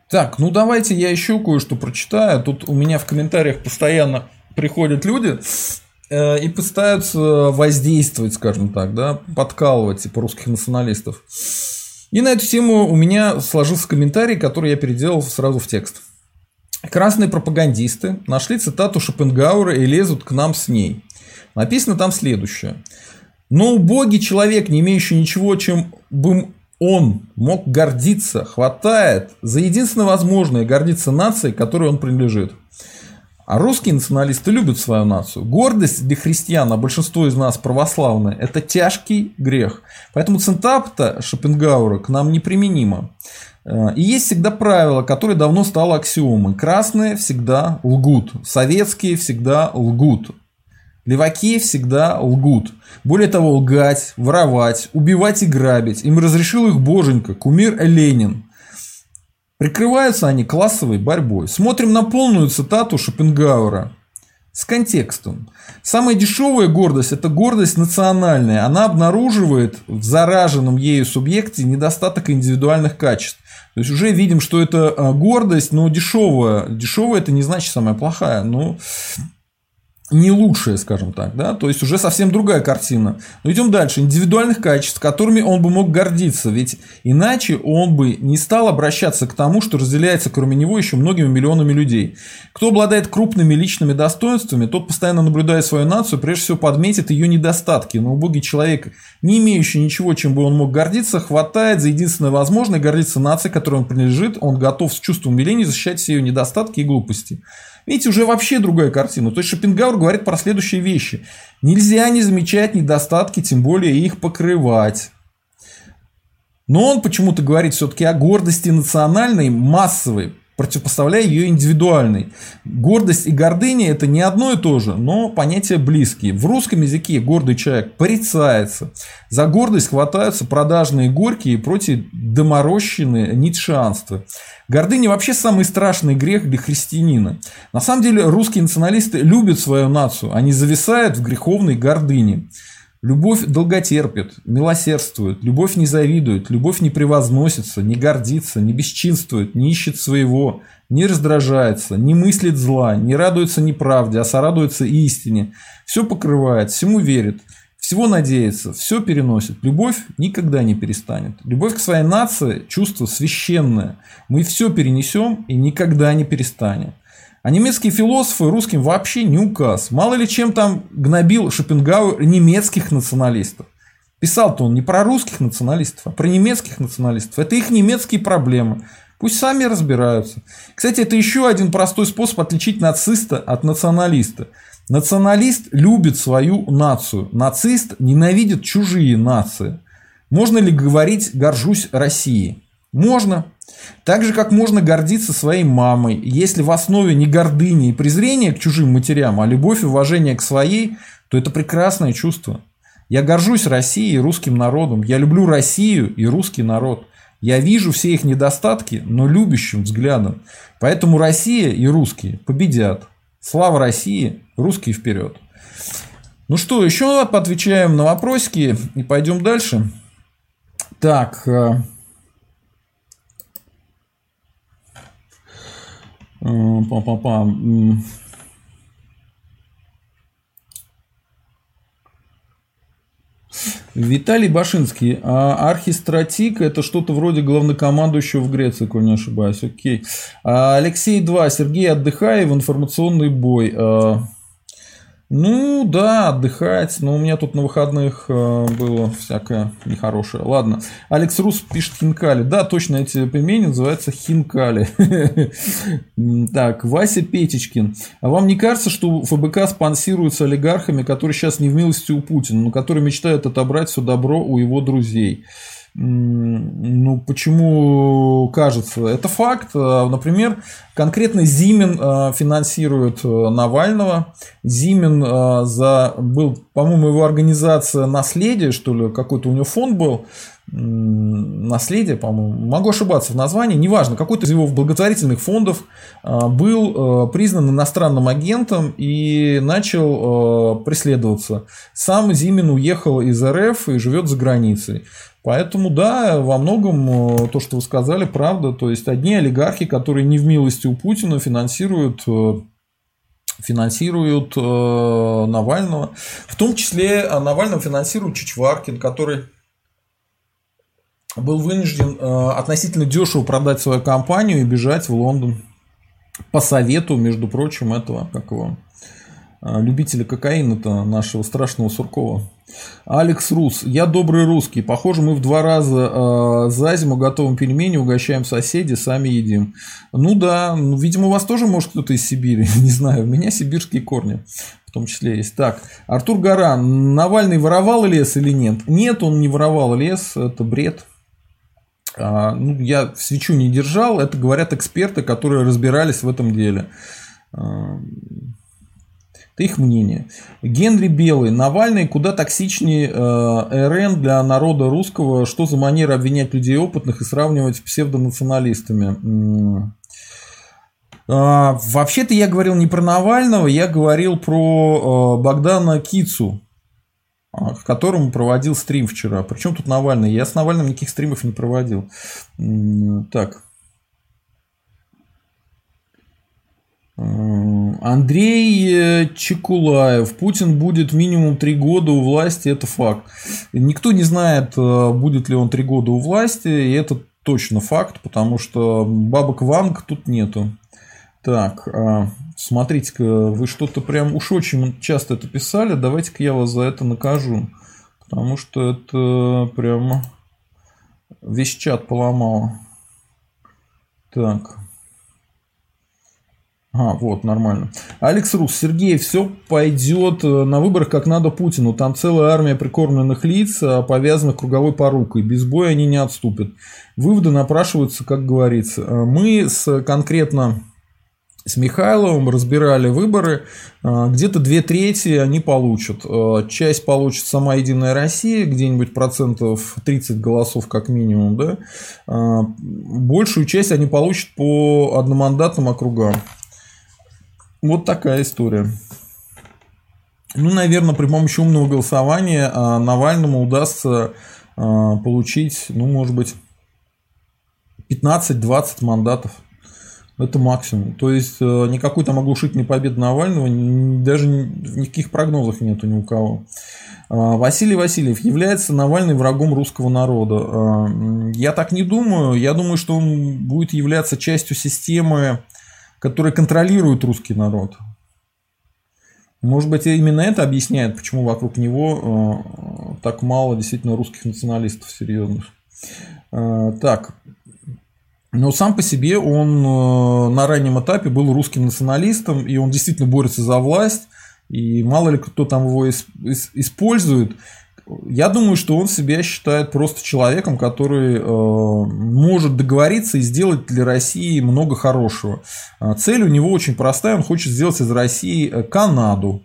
Speaker 1: Так, ну давайте я еще кое-что прочитаю. Тут у меня в комментариях постоянно приходят люди и пытаются воздействовать, скажем так, да, подкалывать типа русских националистов. И на эту тему у меня сложился комментарий, который я переделал сразу в текст. Красные пропагандисты нашли цитату Шопенгауэра и лезут к нам с ней. Написано там следующее. Но убогий человек, не имеющий ничего, чем бы он мог гордиться, хватает за единственное возможное гордиться нацией, которой он принадлежит. А русские националисты любят свою нацию. Гордость для христиан, а большинство из нас православные, это тяжкий грех. Поэтому центапта Шопенгауэра к нам неприменима. Э, и есть всегда правило, которое давно стало аксиомой. Красные всегда лгут, советские всегда лгут, Леваки всегда лгут. Более того, лгать, воровать, убивать и грабить. Им разрешил их боженька, кумир Ленин. Прикрываются они классовой борьбой. Смотрим на полную цитату Шопенгауэра. С контекстом. Самая дешевая гордость – это гордость национальная. Она обнаруживает в зараженном ею субъекте недостаток индивидуальных качеств. То есть уже видим, что это а, гордость, но дешевая. Дешевая это не значит самая плохая. Но не лучшее, скажем так, да, то есть уже совсем другая картина. Но идем дальше. Индивидуальных качеств, которыми он бы мог гордиться, ведь иначе он бы не стал обращаться к тому, что разделяется кроме него еще многими миллионами людей. Кто обладает крупными личными достоинствами, тот постоянно наблюдая свою нацию, прежде всего подметит ее недостатки. Но убогий человек, не имеющий ничего, чем бы он мог гордиться, хватает за единственное возможное гордиться нацией, которой он принадлежит, он готов с чувством умиления защищать все ее недостатки и глупости. Видите, уже вообще другая картина. То есть Шопенгауэр говорит про следующие вещи. Нельзя не замечать недостатки, тем более их покрывать. Но он почему-то говорит все-таки о гордости национальной, массовой, противопоставляя ее индивидуальной. Гордость и гордыня это не одно и то же, но понятия близкие. В русском языке гордый человек порицается. За гордость хватаются продажные горькие против доморощенные ницшеанства. Гордыня вообще самый страшный грех для христианина. На самом деле русские националисты любят свою нацию, они зависают в греховной гордыне. Любовь долготерпит, милосердствует, любовь не завидует, любовь не превозносится, не гордится, не бесчинствует, не ищет своего, не раздражается, не мыслит зла, не радуется неправде, а сорадуется истине. Все покрывает, всему верит, всего надеется, все переносит. Любовь никогда не перестанет. Любовь к своей нации – чувство священное. Мы все перенесем и никогда не перестанем. А немецкие философы русским вообще не указ. Мало ли чем там гнобил Шопенгауэр немецких националистов. Писал-то он не про русских националистов, а про немецких националистов. Это их немецкие проблемы. Пусть сами разбираются. Кстати, это еще один простой способ отличить нациста от националиста. Националист любит свою нацию. Нацист ненавидит чужие нации. Можно ли говорить «горжусь Россией»? Можно. Так же, как можно гордиться своей мамой, если в основе не гордыни и презрение к чужим матерям, а любовь и уважение к своей, то это прекрасное чувство. Я горжусь Россией и русским народом. Я люблю Россию и русский народ. Я вижу все их недостатки, но любящим взглядом. Поэтому Россия и русские победят. Слава России, русские вперед. Ну что, еще отвечаем на вопросики и пойдем дальше. Так, Па-па-па. Виталий Башинский. А архистратик это что-то вроде главнокомандующего в Греции, коль не ошибаюсь. Окей. А Алексей 2. Сергей отдыхай в информационный бой. А, ну да, отдыхать. Но у меня тут на выходных э, было всякое нехорошее. Ладно. Алекс Рус пишет хинкали. Да, точно эти пельмени называются хинкали. Так, Вася Петечкин. А вам не кажется, что ФБК спонсируется олигархами, которые сейчас не в милости у Путина, но которые мечтают отобрать все добро у его друзей? Ну, почему кажется? Это факт. Э, например, конкретно Зимин э, финансирует э, Навального. Зимин за, был, по-моему, его организация «Наследие», что ли, какой-то у него фонд был, наследие, по-моему, могу ошибаться в названии, неважно, какой-то из его благотворительных фондов был признан иностранным агентом и начал преследоваться. Сам Зимин уехал из РФ и живет за границей. Поэтому, да, во многом э, то, что вы сказали, правда. То есть, одни олигархи, которые не в милости у Путина, финансируют э, финансируют э, Навального. В том числе Навального финансирует Чичваркин, который был вынужден относительно дешево продать свою компанию и бежать в Лондон. По совету, между прочим, этого, как его, любителя кокаина-то нашего страшного Суркова. Алекс Рус. Я добрый русский. Похоже, мы в два раза э, за зиму готовим пельмени, угощаем соседей, сами едим. Ну да, ну, видимо, у вас тоже может кто-то из Сибири. Не знаю, у меня сибирские корни в том числе есть. Так, Артур Гаран. Навальный воровал лес или нет? Нет, он не воровал лес, это бред. А, ну, я свечу не держал, это говорят эксперты, которые разбирались в этом деле. А, это их мнение. Генри Белый. Навальный куда токсичнее э, РН для народа русского. Что за манера обвинять людей опытных и сравнивать с псевдонационалистами? А, вообще-то я говорил не про Навального, я говорил про э, Богдана Кицу, к которому проводил стрим вчера. Причем тут Навальный? Я с Навальным никаких стримов не проводил. Так. Андрей э, Чекулаев. Путин будет минимум три года у власти, это факт. Никто не знает, э, будет ли он три года у власти, и это точно факт, потому что бабок Ванг тут нету. Так, а, смотрите-ка, вы что-то прям уж очень часто это писали, давайте-ка я вас за это накажу, потому что это прям весь чат поломало. Так, а, вот, нормально. Алекс Рус, Сергей, все пойдет э, на выборах как надо Путину. Там целая армия прикормленных лиц, а, повязанных круговой порукой. Без боя они не отступят. Выводы напрашиваются, как говорится. А, мы с конкретно с Михайловым разбирали выборы, а, где-то две трети они получат. Часть получит сама Единая Россия, где-нибудь процентов 30 голосов как минимум, да. Большую часть они получат по одномандатным округам. Вот такая история. Ну, наверное, при помощи умного голосования а, Навальному удастся а, получить, ну, может быть, 15-20 мандатов. Это максимум. То есть э, никакой там оглушительной победы Навального даже в никаких прогнозах нету ни у кого. А, Василий Васильев является Навальный врагом русского народа. Я так не думаю. Я думаю, что он будет являться частью системы которые контролируют русский народ. Может быть, именно это объясняет, почему вокруг него э, так мало действительно русских националистов серьезных. Э, так, но сам по себе он э, на раннем этапе был русским националистом, и он действительно борется за власть, и мало ли кто там его использует. Я думаю, что он себя считает просто человеком, который э, может договориться и сделать для России много хорошего. А цель у него очень простая, он хочет сделать из России э, Канаду.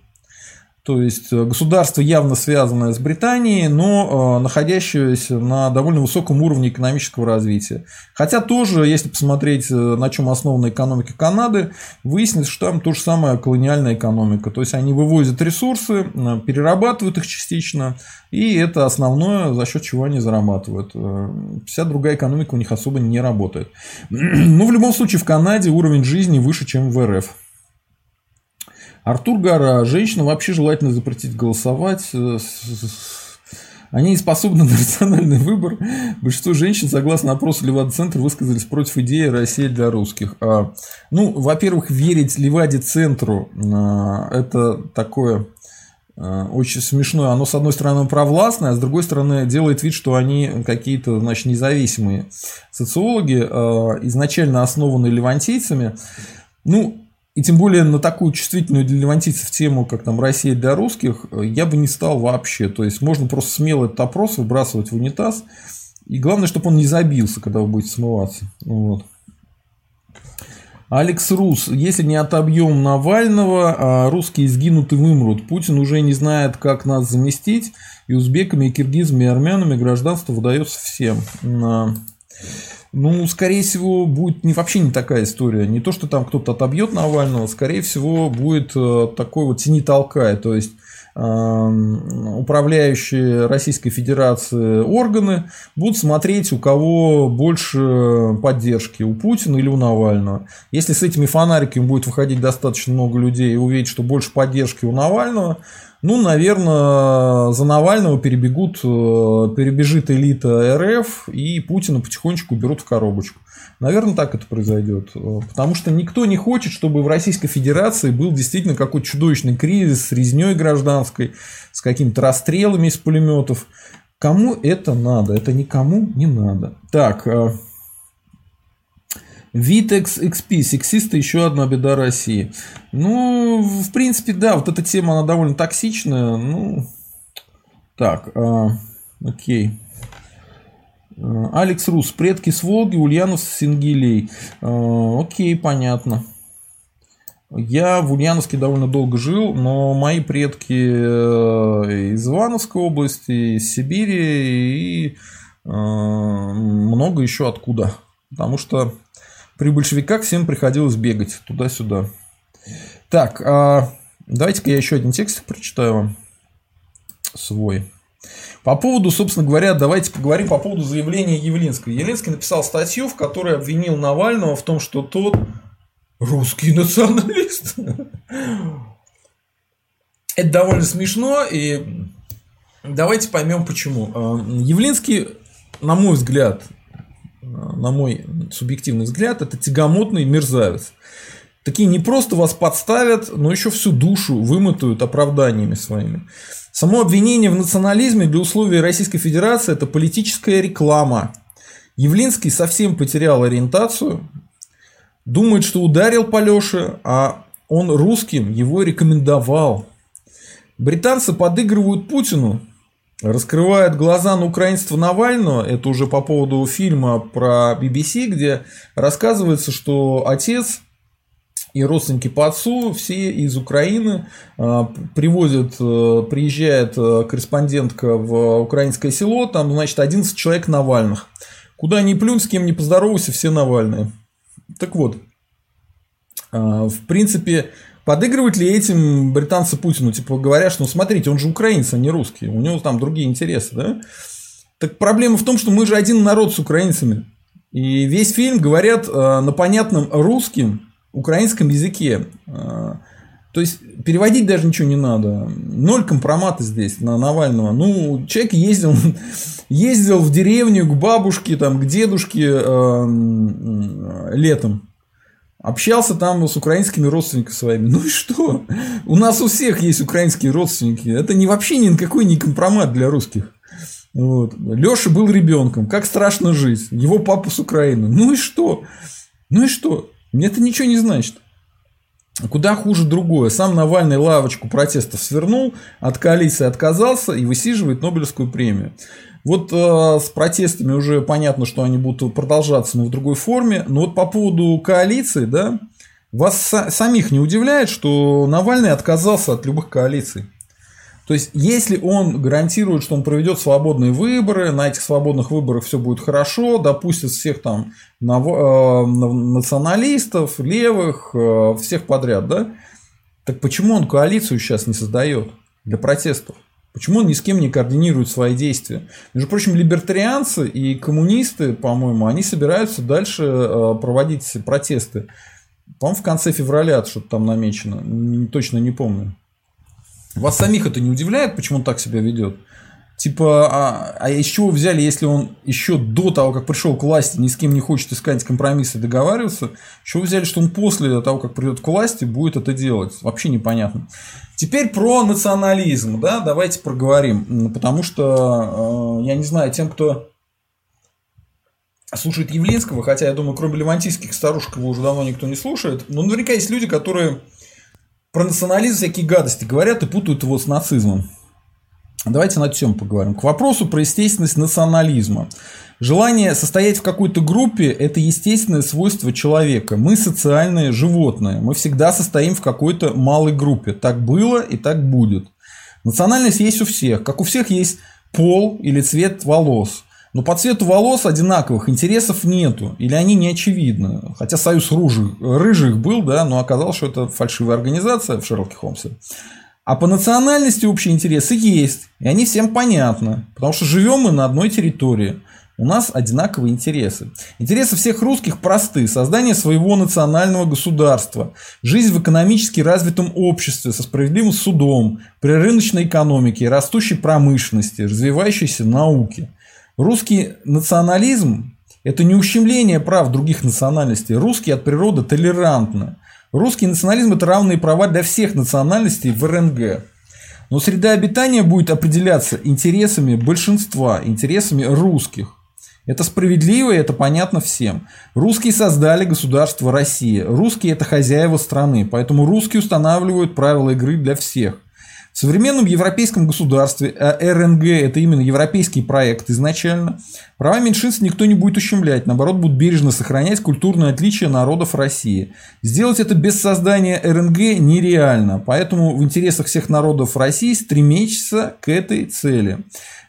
Speaker 1: То есть э, государство явно связанное с Британией, но э, находящееся на довольно высоком уровне экономического развития. Хотя тоже, если посмотреть, э, на чем основана экономика Канады, выяснится, что там то же самое колониальная экономика. То есть они вывозят ресурсы, перерабатывают их частично, и это основное, за счет чего они зарабатывают. Вся другая экономика у них особо не работает. Но в любом случае в Канаде уровень жизни выше, чем в РФ. Артур Гара, женщинам вообще желательно запретить голосовать. Э, они не способны на рациональный выбор. Большинство женщин, согласно опросу Левада-центр, высказались против идеи России для русских. А, ну, во-первых, верить Леваде-центру а, – это такое а, очень смешное. Оно, с одной стороны, провластное, а с другой стороны, делает вид, что они какие-то, значит, независимые социологи, изначально основанные левантийцами. Ну, и тем более на такую чувствительную для левантийцев тему, как там Россия для русских, я бы не стал вообще. То есть можно просто смело этот опрос выбрасывать в унитаз. И главное, чтобы он не забился, когда вы будете смываться. Вот. Алекс Рус, если не отобьем Навального, а русские сгинут и вымрут. Путин уже не знает, как нас заместить. И узбеками, и киргизами, и армянами гражданство выдается всем. Ну, скорее всего, будет не, вообще не такая история. Не то, что там кто-то отобьет Навального, скорее всего, будет э, такой вот тени толкая. То есть эм, управляющие Российской Федерации органы будут смотреть, у кого больше поддержки, у Путина или у Навального. Если с этими фонариками будет выходить достаточно много людей и увидеть, что больше поддержки у Навального, ну, наверное, за Навального перебегут, э, перебежит элита РФ и Путина потихонечку берут в коробочку. Наверное, так это произойдет. Э, потому что никто не хочет, чтобы в Российской Федерации был действительно какой-то чудовищный кризис с резней гражданской, с какими-то расстрелами из пулеметов. Кому это надо? Это никому не надо. Так, э, Vitex XP, сексисты, еще одна беда России. Ну, в принципе, да, вот эта тема, она довольно токсичная. Ну, так, э, окей. А, Алекс Рус, предки с Волги, Ульянов с Сингилей. Э, окей, понятно. Я в Ульяновске довольно долго жил, но мои предки э, из Ивановской области, из Сибири и э, много еще откуда. Потому что при большевиках всем приходилось бегать туда-сюда. Так, а давайте-ка я еще один текст прочитаю вам свой. По поводу, собственно говоря, давайте поговорим по поводу заявления Явлинского. Явлинский написал статью, в которой обвинил Навального в том, что тот русский националист. Это довольно смешно, и давайте поймем почему. А, Явлинский, на мой взгляд, на мой субъективный взгляд, это тягомотный мерзавец. Такие не просто вас подставят, но еще всю душу вымотают оправданиями своими. Само обвинение в национализме для условий Российской Федерации – это политическая реклама. Явлинский совсем потерял ориентацию, думает, что ударил по Леше, а он русским его рекомендовал. Британцы подыгрывают Путину, раскрывает глаза на украинство Навального, это уже по поводу фильма про BBC, где рассказывается, что отец и родственники по отцу все из Украины а, привозят, э, приезжает э, корреспондентка в украинское село, там, значит, 11 человек Навальных. Куда ни плюнь, с кем не поздоровайся, все Навальные. Так вот, а, в принципе, Подыгрывают ли этим британцы Путину? Типа говорят, что ну смотрите, он же украинец, а не русский. У него там другие интересы, да? Так проблема в том, что мы же один народ с украинцами. И весь фильм говорят э, на понятном русским, украинском языке. Э, то есть переводить даже ничего не надо. Ноль компромата здесь на Навального. Ну, человек ездил, ездил в деревню к бабушке, там, к дедушке э, летом. Общался там с украинскими родственниками своими. Ну и что? У нас у всех есть украинские родственники. Это не вообще никакой не компромат для русских. Вот. Леша был ребенком. Как страшно жить. Его папа с Украины. Ну и что? Ну и что? Мне это ничего не значит. Куда хуже другое. Сам Навальный лавочку протестов свернул, от коалиции отказался и высиживает Нобелевскую премию. Вот э, с протестами уже понятно, что они будут продолжаться, но в другой форме. Но вот по поводу коалиции, да, вас самих не удивляет, что Навальный отказался от любых коалиций? То есть, если он гарантирует, что он проведет свободные выборы, на этих свободных выборах все будет хорошо, допустит всех там э, националистов, левых, э, всех подряд, да, так почему он коалицию сейчас не создает для протестов? Почему он ни с кем не координирует свои действия? Между прочим, либертарианцы и коммунисты, по-моему, они собираются дальше э, проводить протесты. По-моему, в конце февраля что-то там намечено. Точно не помню. Вас самих это не удивляет, почему он так себя ведет? Типа, а, а чего взяли, если он еще до того, как пришел к власти, ни с кем не хочет искать компромиссы и договариваться, чего взяли, что он после того, как придет к власти, будет это делать? Вообще непонятно. Теперь про национализм, да, давайте проговорим, потому что, э, я не знаю, тем, кто слушает Явлинского, хотя, я думаю, кроме левантийских старушек его уже давно никто не слушает, но наверняка есть люди, которые про национализм всякие гадости говорят и путают его с нацизмом. Давайте на тему поговорим. К вопросу про естественность национализма. Желание состоять в какой-то группе – это естественное свойство человека. Мы социальные животные. Мы всегда состоим в какой-то малой группе. Так было и так будет. Национальность есть у всех. Как у всех есть пол или цвет волос. Но по цвету волос одинаковых интересов нету, или они не очевидны. Хотя союз рыжих, рыжих был, да, но оказалось, что это фальшивая организация в Шерлоке Холмсе. А по национальности общие интересы есть, и они всем понятны, потому что живем мы на одной территории. У нас одинаковые интересы. Интересы всех русских просты. Создание своего национального государства. Жизнь в экономически развитом обществе со справедливым судом, при рыночной экономике, растущей промышленности, развивающейся науки. Русский национализм – это не ущемление прав других национальностей. Русские от природы толерантны. Русский национализм – это равные права для всех национальностей в РНГ. Но среда обитания будет определяться интересами большинства, интересами русских. Это справедливо и это понятно всем. Русские создали государство Россия. Русские – это хозяева страны, поэтому русские устанавливают правила игры для всех. В современном европейском государстве, а РНГ – это именно европейский проект изначально, права меньшинств никто не будет ущемлять, наоборот, будут бережно сохранять культурные отличия народов России. Сделать это без создания РНГ нереально, поэтому в интересах всех народов России стремиться к этой цели.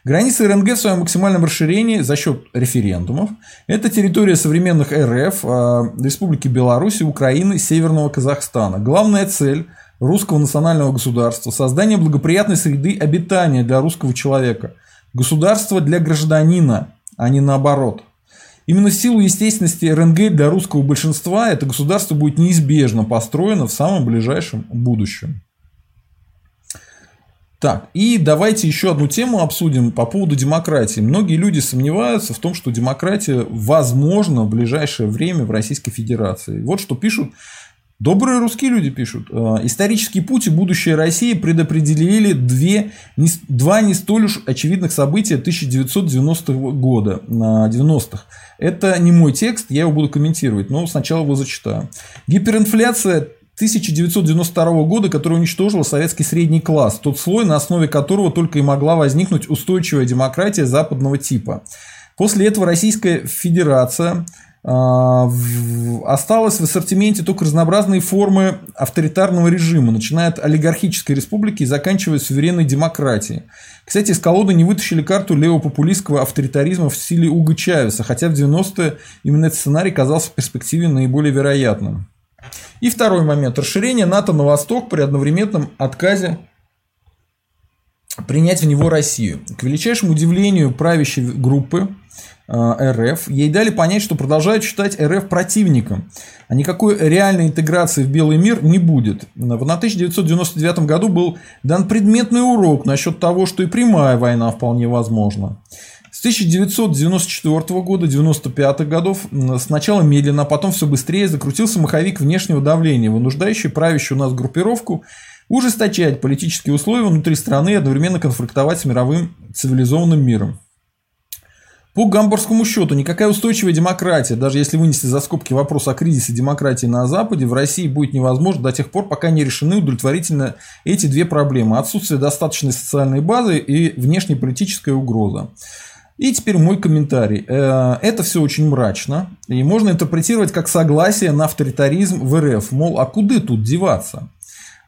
Speaker 1: Границы РНГ в своем максимальном расширении за счет референдумов – это территория современных РФ, а, Республики Беларусь, Украины, Северного Казахстана. Главная цель – русского национального государства, создание благоприятной среды обитания для русского человека, государство для гражданина, а не наоборот. Именно в силу естественности РНГ для русского большинства это государство будет неизбежно построено в самом ближайшем будущем. Так, и давайте еще одну тему обсудим по поводу демократии. Многие люди сомневаются в том, что демократия возможна в ближайшее время в Российской Федерации. Вот что пишут Добрые русские люди пишут. «Э, исторический путь и будущее России предопределили две, два не столь уж очевидных события 1990 года, 90-х. Это не мой текст, я его буду комментировать, но сначала его зачитаю. Гиперинфляция 1992 года, которая уничтожила советский средний класс, тот слой, на основе которого только и могла возникнуть устойчивая демократия западного типа. После этого Российская Федерация осталось в ассортименте только разнообразные формы авторитарного режима, начиная от олигархической республики и заканчивая суверенной демократией. Кстати, из колоды не вытащили карту левопопулистского авторитаризма в стиле Уга Чавеса, хотя в 90-е именно этот сценарий казался в перспективе наиболее вероятным. И второй момент. Расширение НАТО на восток при одновременном отказе принять в него Россию. К величайшему удивлению правящей группы РФ, ей дали понять, что продолжают считать РФ противником, а никакой реальной интеграции в белый мир не будет. В 1999 году был дан предметный урок насчет того, что и прямая война вполне возможна. С 1994 года, 95 годов, сначала медленно, а потом все быстрее закрутился маховик внешнего давления, вынуждающий правящую у нас группировку ужесточать политические условия внутри страны и одновременно конфликтовать с мировым цивилизованным миром. По гамбургскому счету, никакая устойчивая демократия, даже если вынести за скобки вопрос о кризисе демократии на Западе, в России будет невозможно до тех пор, пока не решены удовлетворительно эти две проблемы. Отсутствие достаточной социальной базы и внешнеполитическая угроза. И теперь мой комментарий. Э, это все очень мрачно, и можно интерпретировать как согласие на авторитаризм в РФ. Мол, а куда тут деваться?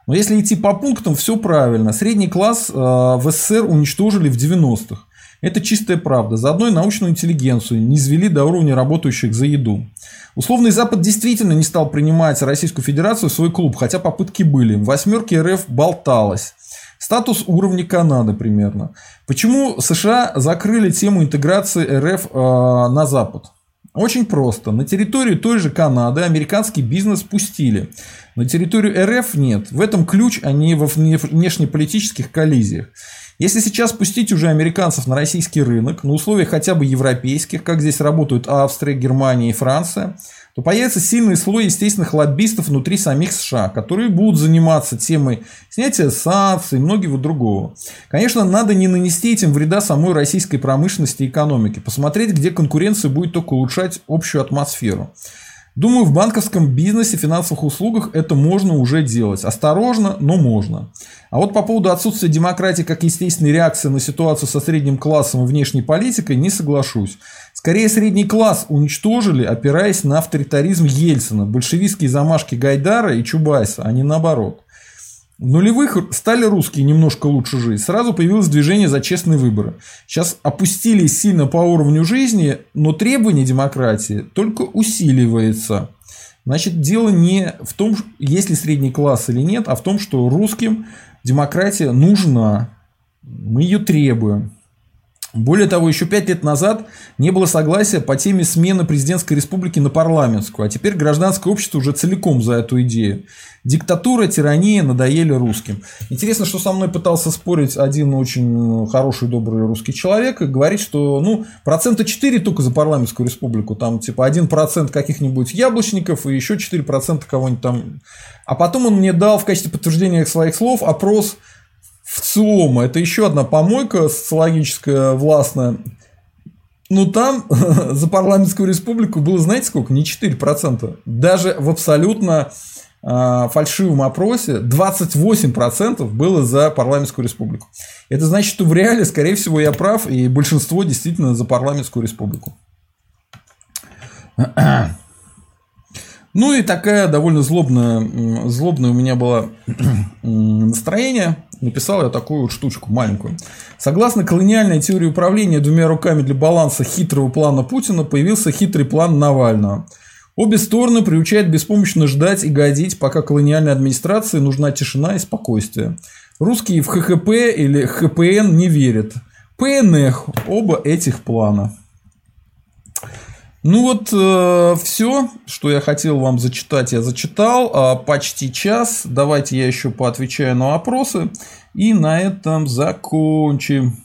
Speaker 1: Но если идти по пунктам, все правильно. Средний класс э, в СССР уничтожили в 90-х. Это чистая правда. Заодно и научную интеллигенцию не извели до уровня работающих за еду. Условный Запад действительно не стал принимать Российскую Федерацию в свой клуб, хотя попытки были. В восьмерке РФ болталось. Статус уровня Канады примерно. Почему США закрыли тему интеграции РФ э, на Запад? Очень просто. На территорию той же Канады американский бизнес пустили. На территорию РФ нет. В этом ключ, а не во внешнеполитических коллизиях. Если сейчас пустить уже американцев на российский рынок, на условиях хотя бы европейских, как здесь работают Австрия, Германия и Франция, то появится сильный слой естественных лоббистов внутри самих США, которые будут заниматься темой снятия санкций и многого другого. Конечно, надо не нанести этим вреда самой российской промышленности и экономике, посмотреть, где конкуренция будет только улучшать общую атмосферу. Думаю, в банковском бизнесе, финансовых услугах это можно уже делать. Осторожно, но можно. А вот по поводу отсутствия демократии как естественной реакции на ситуацию со средним классом и внешней политикой не соглашусь. Скорее, средний класс уничтожили, опираясь на авторитаризм Ельцина, большевистские замашки Гайдара и Чубайса, а не наоборот. В нулевых стали русские немножко лучше жить. Сразу появилось движение за честные выборы. Сейчас опустились сильно по уровню жизни, но требование демократии только усиливается. Значит, дело не в том, есть ли средний класс или нет, а в том, что русским демократия нужна. Мы ее требуем. Более того, еще пять лет назад не было согласия по теме смены президентской республики на парламентскую, а теперь гражданское общество уже целиком за эту идею. Диктатура, тирания надоели русским. Интересно, что со мной пытался спорить один очень хороший, добрый русский человек и говорит, что ну, процента 4 только за парламентскую республику, там типа 1% каких-нибудь яблочников и еще 4% кого-нибудь там. А потом он мне дал в качестве подтверждения своих слов опрос в ЦИОМа. Это еще одна помойка социологическая, властная. Ну, там за парламентскую республику было, знаете сколько? Не 4%. Даже в абсолютно э, фальшивом опросе 28% было за парламентскую республику. Это значит, что в реале, скорее всего, я прав, и большинство действительно за парламентскую республику. Ну и такая довольно злобная, злобное у меня было настроение. Написал я такую вот штучку маленькую. Согласно колониальной теории управления двумя руками для баланса хитрого плана Путина появился хитрый план Навального. Обе стороны приучают беспомощно ждать и годить, пока колониальной администрации нужна тишина и спокойствие. Русские в ХХП или ХПН не верят. ПНХ – оба этих плана. Ну вот э, все, что я хотел вам зачитать, я зачитал. А почти час. Давайте я еще поотвечаю на вопросы. И на этом закончим.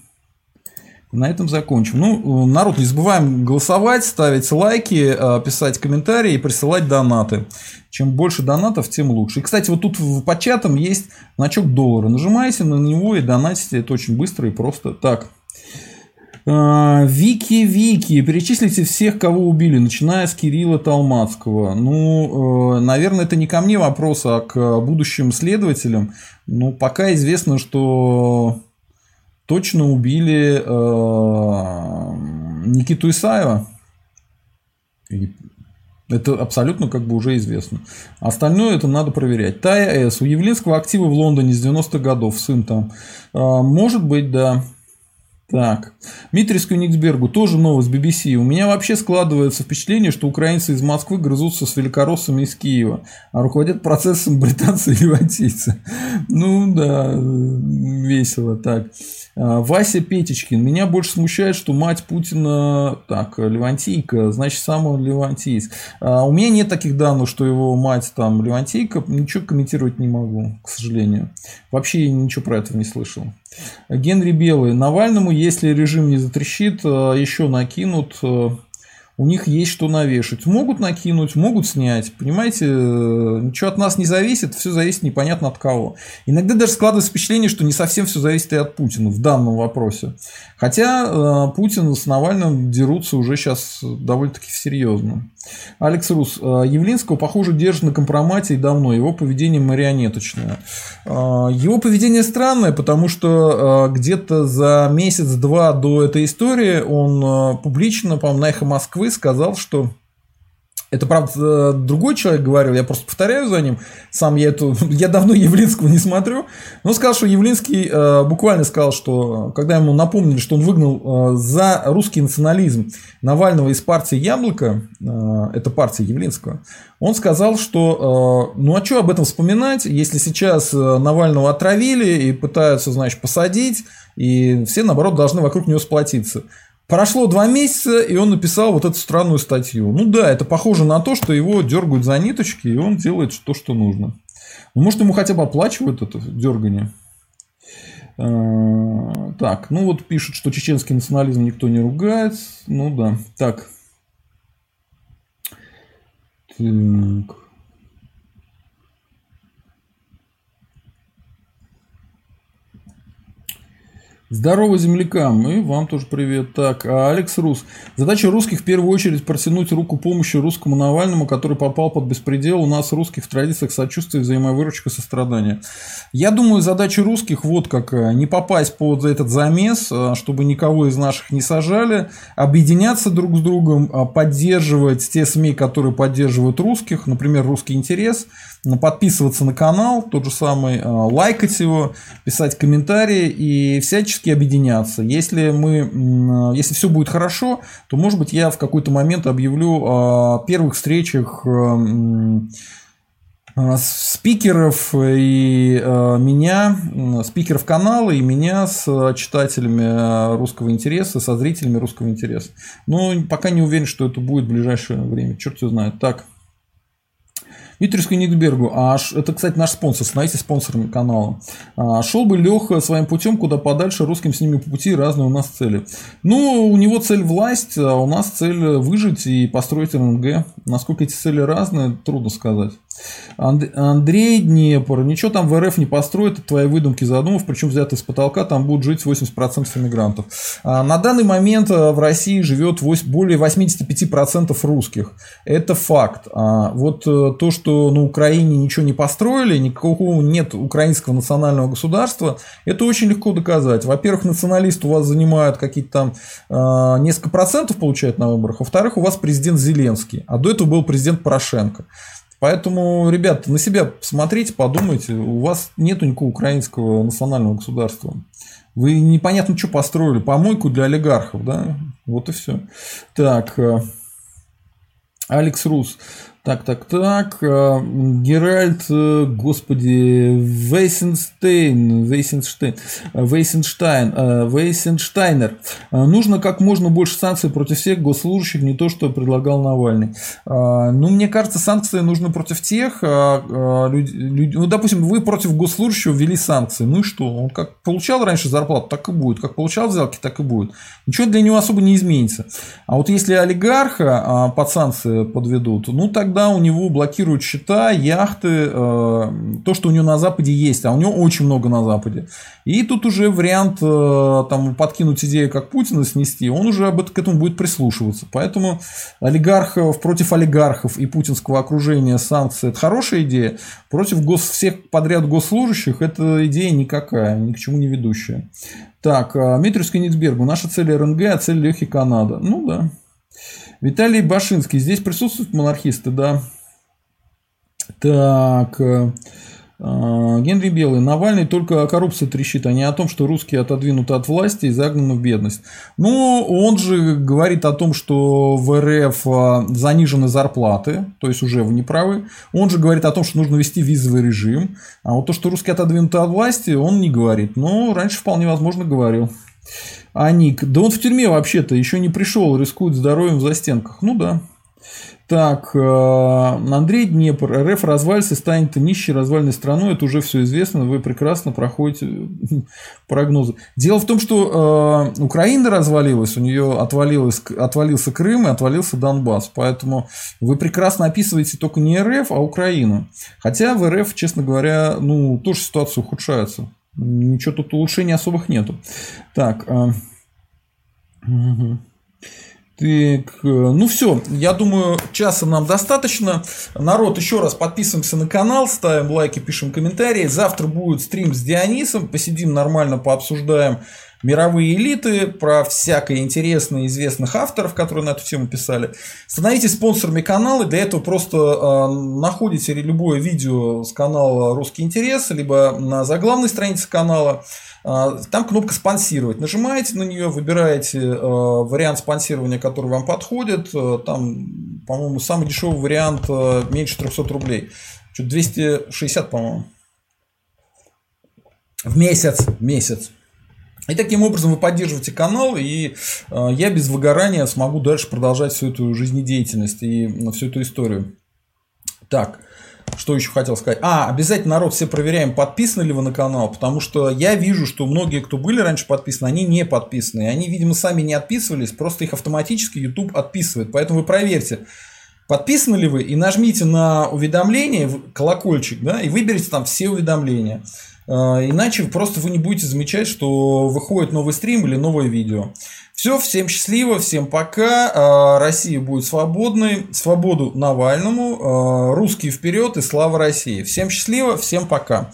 Speaker 1: На этом закончим. Ну, народ, не забываем голосовать, ставить лайки, э, писать комментарии и присылать донаты. Чем больше донатов, тем лучше. И, кстати, вот тут по чатам есть значок доллара. Нажимаете на него и донатите. Это очень быстро и просто. Так, Вики, Вики, перечислите всех, кого убили, начиная с Кирилла Талмацкого. Ну, э, наверное, это не ко мне вопрос, а к будущим следователям. Ну, пока известно, что точно убили э, Никиту Исаева. Это абсолютно как бы уже известно. Остальное это надо проверять. Тая С. У Явлинского актива в Лондоне с 90-х годов. Сын там. А, может быть, да. Так, Дмитрий Скюниксбергу, тоже новость BBC. У меня вообще складывается впечатление, что украинцы из Москвы грызутся с великороссами из Киева, а руководят процессом британцы и левантийцы. Ну да, весело так. А, Вася Петечкин. Меня больше смущает, что мать Путина, так, Левантийка, значит, сам он Левантийц. А у меня нет таких данных, что его мать там Левантийка. Ничего комментировать не могу, к сожалению. Вообще я ничего про это не слышал. Генри Белый. Навальному, если режим не затрещит, еще накинут у них есть что навешать. Могут накинуть, могут снять. Понимаете, ничего от нас не зависит, все зависит непонятно от кого. Иногда даже складывается впечатление, что не совсем все зависит и от Путина в данном вопросе. Хотя э, Путин с Навальным дерутся уже сейчас довольно-таки серьезно. Алекс Рус. Э, Явлинского, похоже, держит на компромате и давно. Его поведение марионеточное. Э, его поведение странное, потому что где-то за месяц-два до этой истории он публично, по-моему, на «Эхо Москвы» сказал, что это, правда, другой человек говорил, я просто повторяю за ним. Сам я эту, я давно Явлинского не смотрю. Но сказал, что Явлинский э, буквально сказал, что когда ему напомнили, что он выгнал э, за русский национализм Навального из партии Яблоко, э, это партия Явлинского, он сказал, что э, ну а что об этом вспоминать, если сейчас э, Навального отравили и пытаются, значит, посадить, и все, наоборот, должны вокруг него сплотиться. Прошло два месяца, и он написал вот эту странную статью. Ну да, это похоже на то, что его дергают за ниточки, и он делает то, что нужно. Ну, может, ему хотя бы оплачивают это дергание. А, так, ну вот пишут, что чеченский национализм никто не ругает. Ну да. Так. Так. Здорово, землякам, и вам тоже привет. Так, а Алекс Рус. Задача русских в первую очередь протянуть руку помощи русскому Навальному, который попал под беспредел. У нас русских в традициях сочувствия, взаимовыручка, сострадания. Я думаю, задача русских вот какая. Не попасть под этот замес, а, чтобы никого из наших не сажали, объединяться друг с другом, а, поддерживать те СМИ, которые поддерживают русских, например, «Русский интерес», подписываться на канал, тот же самый, а, лайкать его, писать комментарии и всячески объединяться. Если, мы, если все будет хорошо, то, может быть, я в какой-то момент объявлю о первых встречах а, а, спикеров и меня, спикеров канала и меня с читателями русского интереса, со зрителями русского интереса. Но пока не уверен, что это будет в ближайшее время. Черт его знает. Так. Дмитрию Никсбергу, а это, кстати, наш спонсор, становитесь спонсором канала. А, шел бы Леха своим путем куда подальше, русским с ними по пути, разные у нас цели. Ну, у него цель власть, а у нас цель выжить и построить РНГ. Насколько эти цели разные, трудно сказать. Андрей Днепр. Ничего там в РФ не построит, это твои выдумки задумав, причем взятые с потолка, там будут жить 80% иммигрантов. А на данный момент э, в России живет более 85% русских. Это факт. А вот э, то, что на Украине ничего не построили, никакого нет украинского национального государства, это очень легко доказать. Во-первых, националисты у вас занимают какие-то там э, несколько процентов получают на выборах. Во-вторых, у вас президент Зеленский, а до этого был президент Порошенко. Поэтому, ребят, на себя посмотрите, подумайте. У вас нет никакого украинского национального государства. Вы непонятно что построили. Помойку для олигархов, да? Вот и все. Так. Э, Алекс Рус. Так, так, так. Э, Геральт, э, господи, Вейсенштейн, Вейсенштейн, Вейсенштайн, э, Вейсенштайнер. Нужно как можно больше санкций против всех госслужащих, не то, что предлагал Навальный. Ну, мне кажется, санкции нужны против тех, ну, допустим, вы против госслужащего ввели санкции. Ну и что? Он как получал раньше зарплату, так и будет. Как получал взялки, так и будет. Ничего для него особо не изменится. А вот если олигарха под санкции подведут, ну, тогда когда у него блокируют счета, яхты, э, то, что у него на Западе есть, а у него очень много на Западе. И тут уже вариант э, там, подкинуть идею, как Путина снести, он уже об этом, к этому будет прислушиваться. Поэтому олигархов против олигархов и путинского окружения санкции – это хорошая идея. Против гос, всех подряд госслужащих – это идея никакая, ни к чему не ведущая. Так, э, Дмитрий Скенитсбергу. Наша цель РНГ, а цель Лехи Канада. Ну да. Виталий Башинский. Здесь присутствуют монархисты, да. Так. Э, э, Генри Белый. Навальный только о коррупции трещит, а не о том, что русские отодвинуты от власти и загнаны в бедность. Ну, он же говорит о том, что в РФ э, занижены зарплаты, то есть уже вы не правы. Он же говорит о том, что нужно вести визовый режим. А вот то, что русские отодвинуты от власти, он не говорит. Но раньше вполне возможно говорил. А Ник, да он в тюрьме вообще-то еще не пришел, рискует здоровьем в застенках. Ну да. Так, э, Андрей Днепр. РФ развалится станет нищей развальной страной. Это уже все известно. Вы прекрасно проходите прогнозы. Дело в том, что э, Украина развалилась, у нее отвалилось, отвалился Крым и отвалился Донбасс. Поэтому вы прекрасно описываете только не РФ, а Украину. Хотя в РФ, честно говоря, ну, тоже ситуация ухудшается. Ничего тут улучшений особых нету. Так. Э, угу. Так, э, ну все, я думаю, часа нам достаточно. Народ, еще раз подписываемся на канал, ставим лайки, пишем комментарии. Завтра будет стрим с Дионисом, посидим нормально, пообсуждаем мировые элиты, про всякое интересное известных авторов, которые на эту тему писали. Становитесь спонсорами канала, для этого просто э, находите любое видео с канала «Русский интерес», либо на заглавной странице канала, а, там кнопка «Спонсировать». Нажимаете на нее, выбираете э, вариант спонсирования, который вам подходит. Э, там, по-моему, самый дешевый вариант э, меньше 300 рублей. Что-то 260, по-моему. В месяц. В месяц. И таким образом вы поддерживаете канал, и я без выгорания смогу дальше продолжать всю эту жизнедеятельность и всю эту историю. Так. Что еще хотел сказать? А, обязательно, народ, все проверяем, подписаны ли вы на канал, потому что я вижу, что многие, кто были раньше подписаны, они не подписаны. Они, видимо, сами не отписывались, просто их автоматически YouTube отписывает. Поэтому вы проверьте, подписаны ли вы, и нажмите на уведомление, колокольчик, да, и выберите там все уведомления. А, иначе просто вы не будете замечать, что выходит новый стрим или новое видео. Все, всем счастливо, всем пока. А, Россия будет свободной. Свободу Навальному. А, русские вперед и слава России. Всем счастливо, всем пока.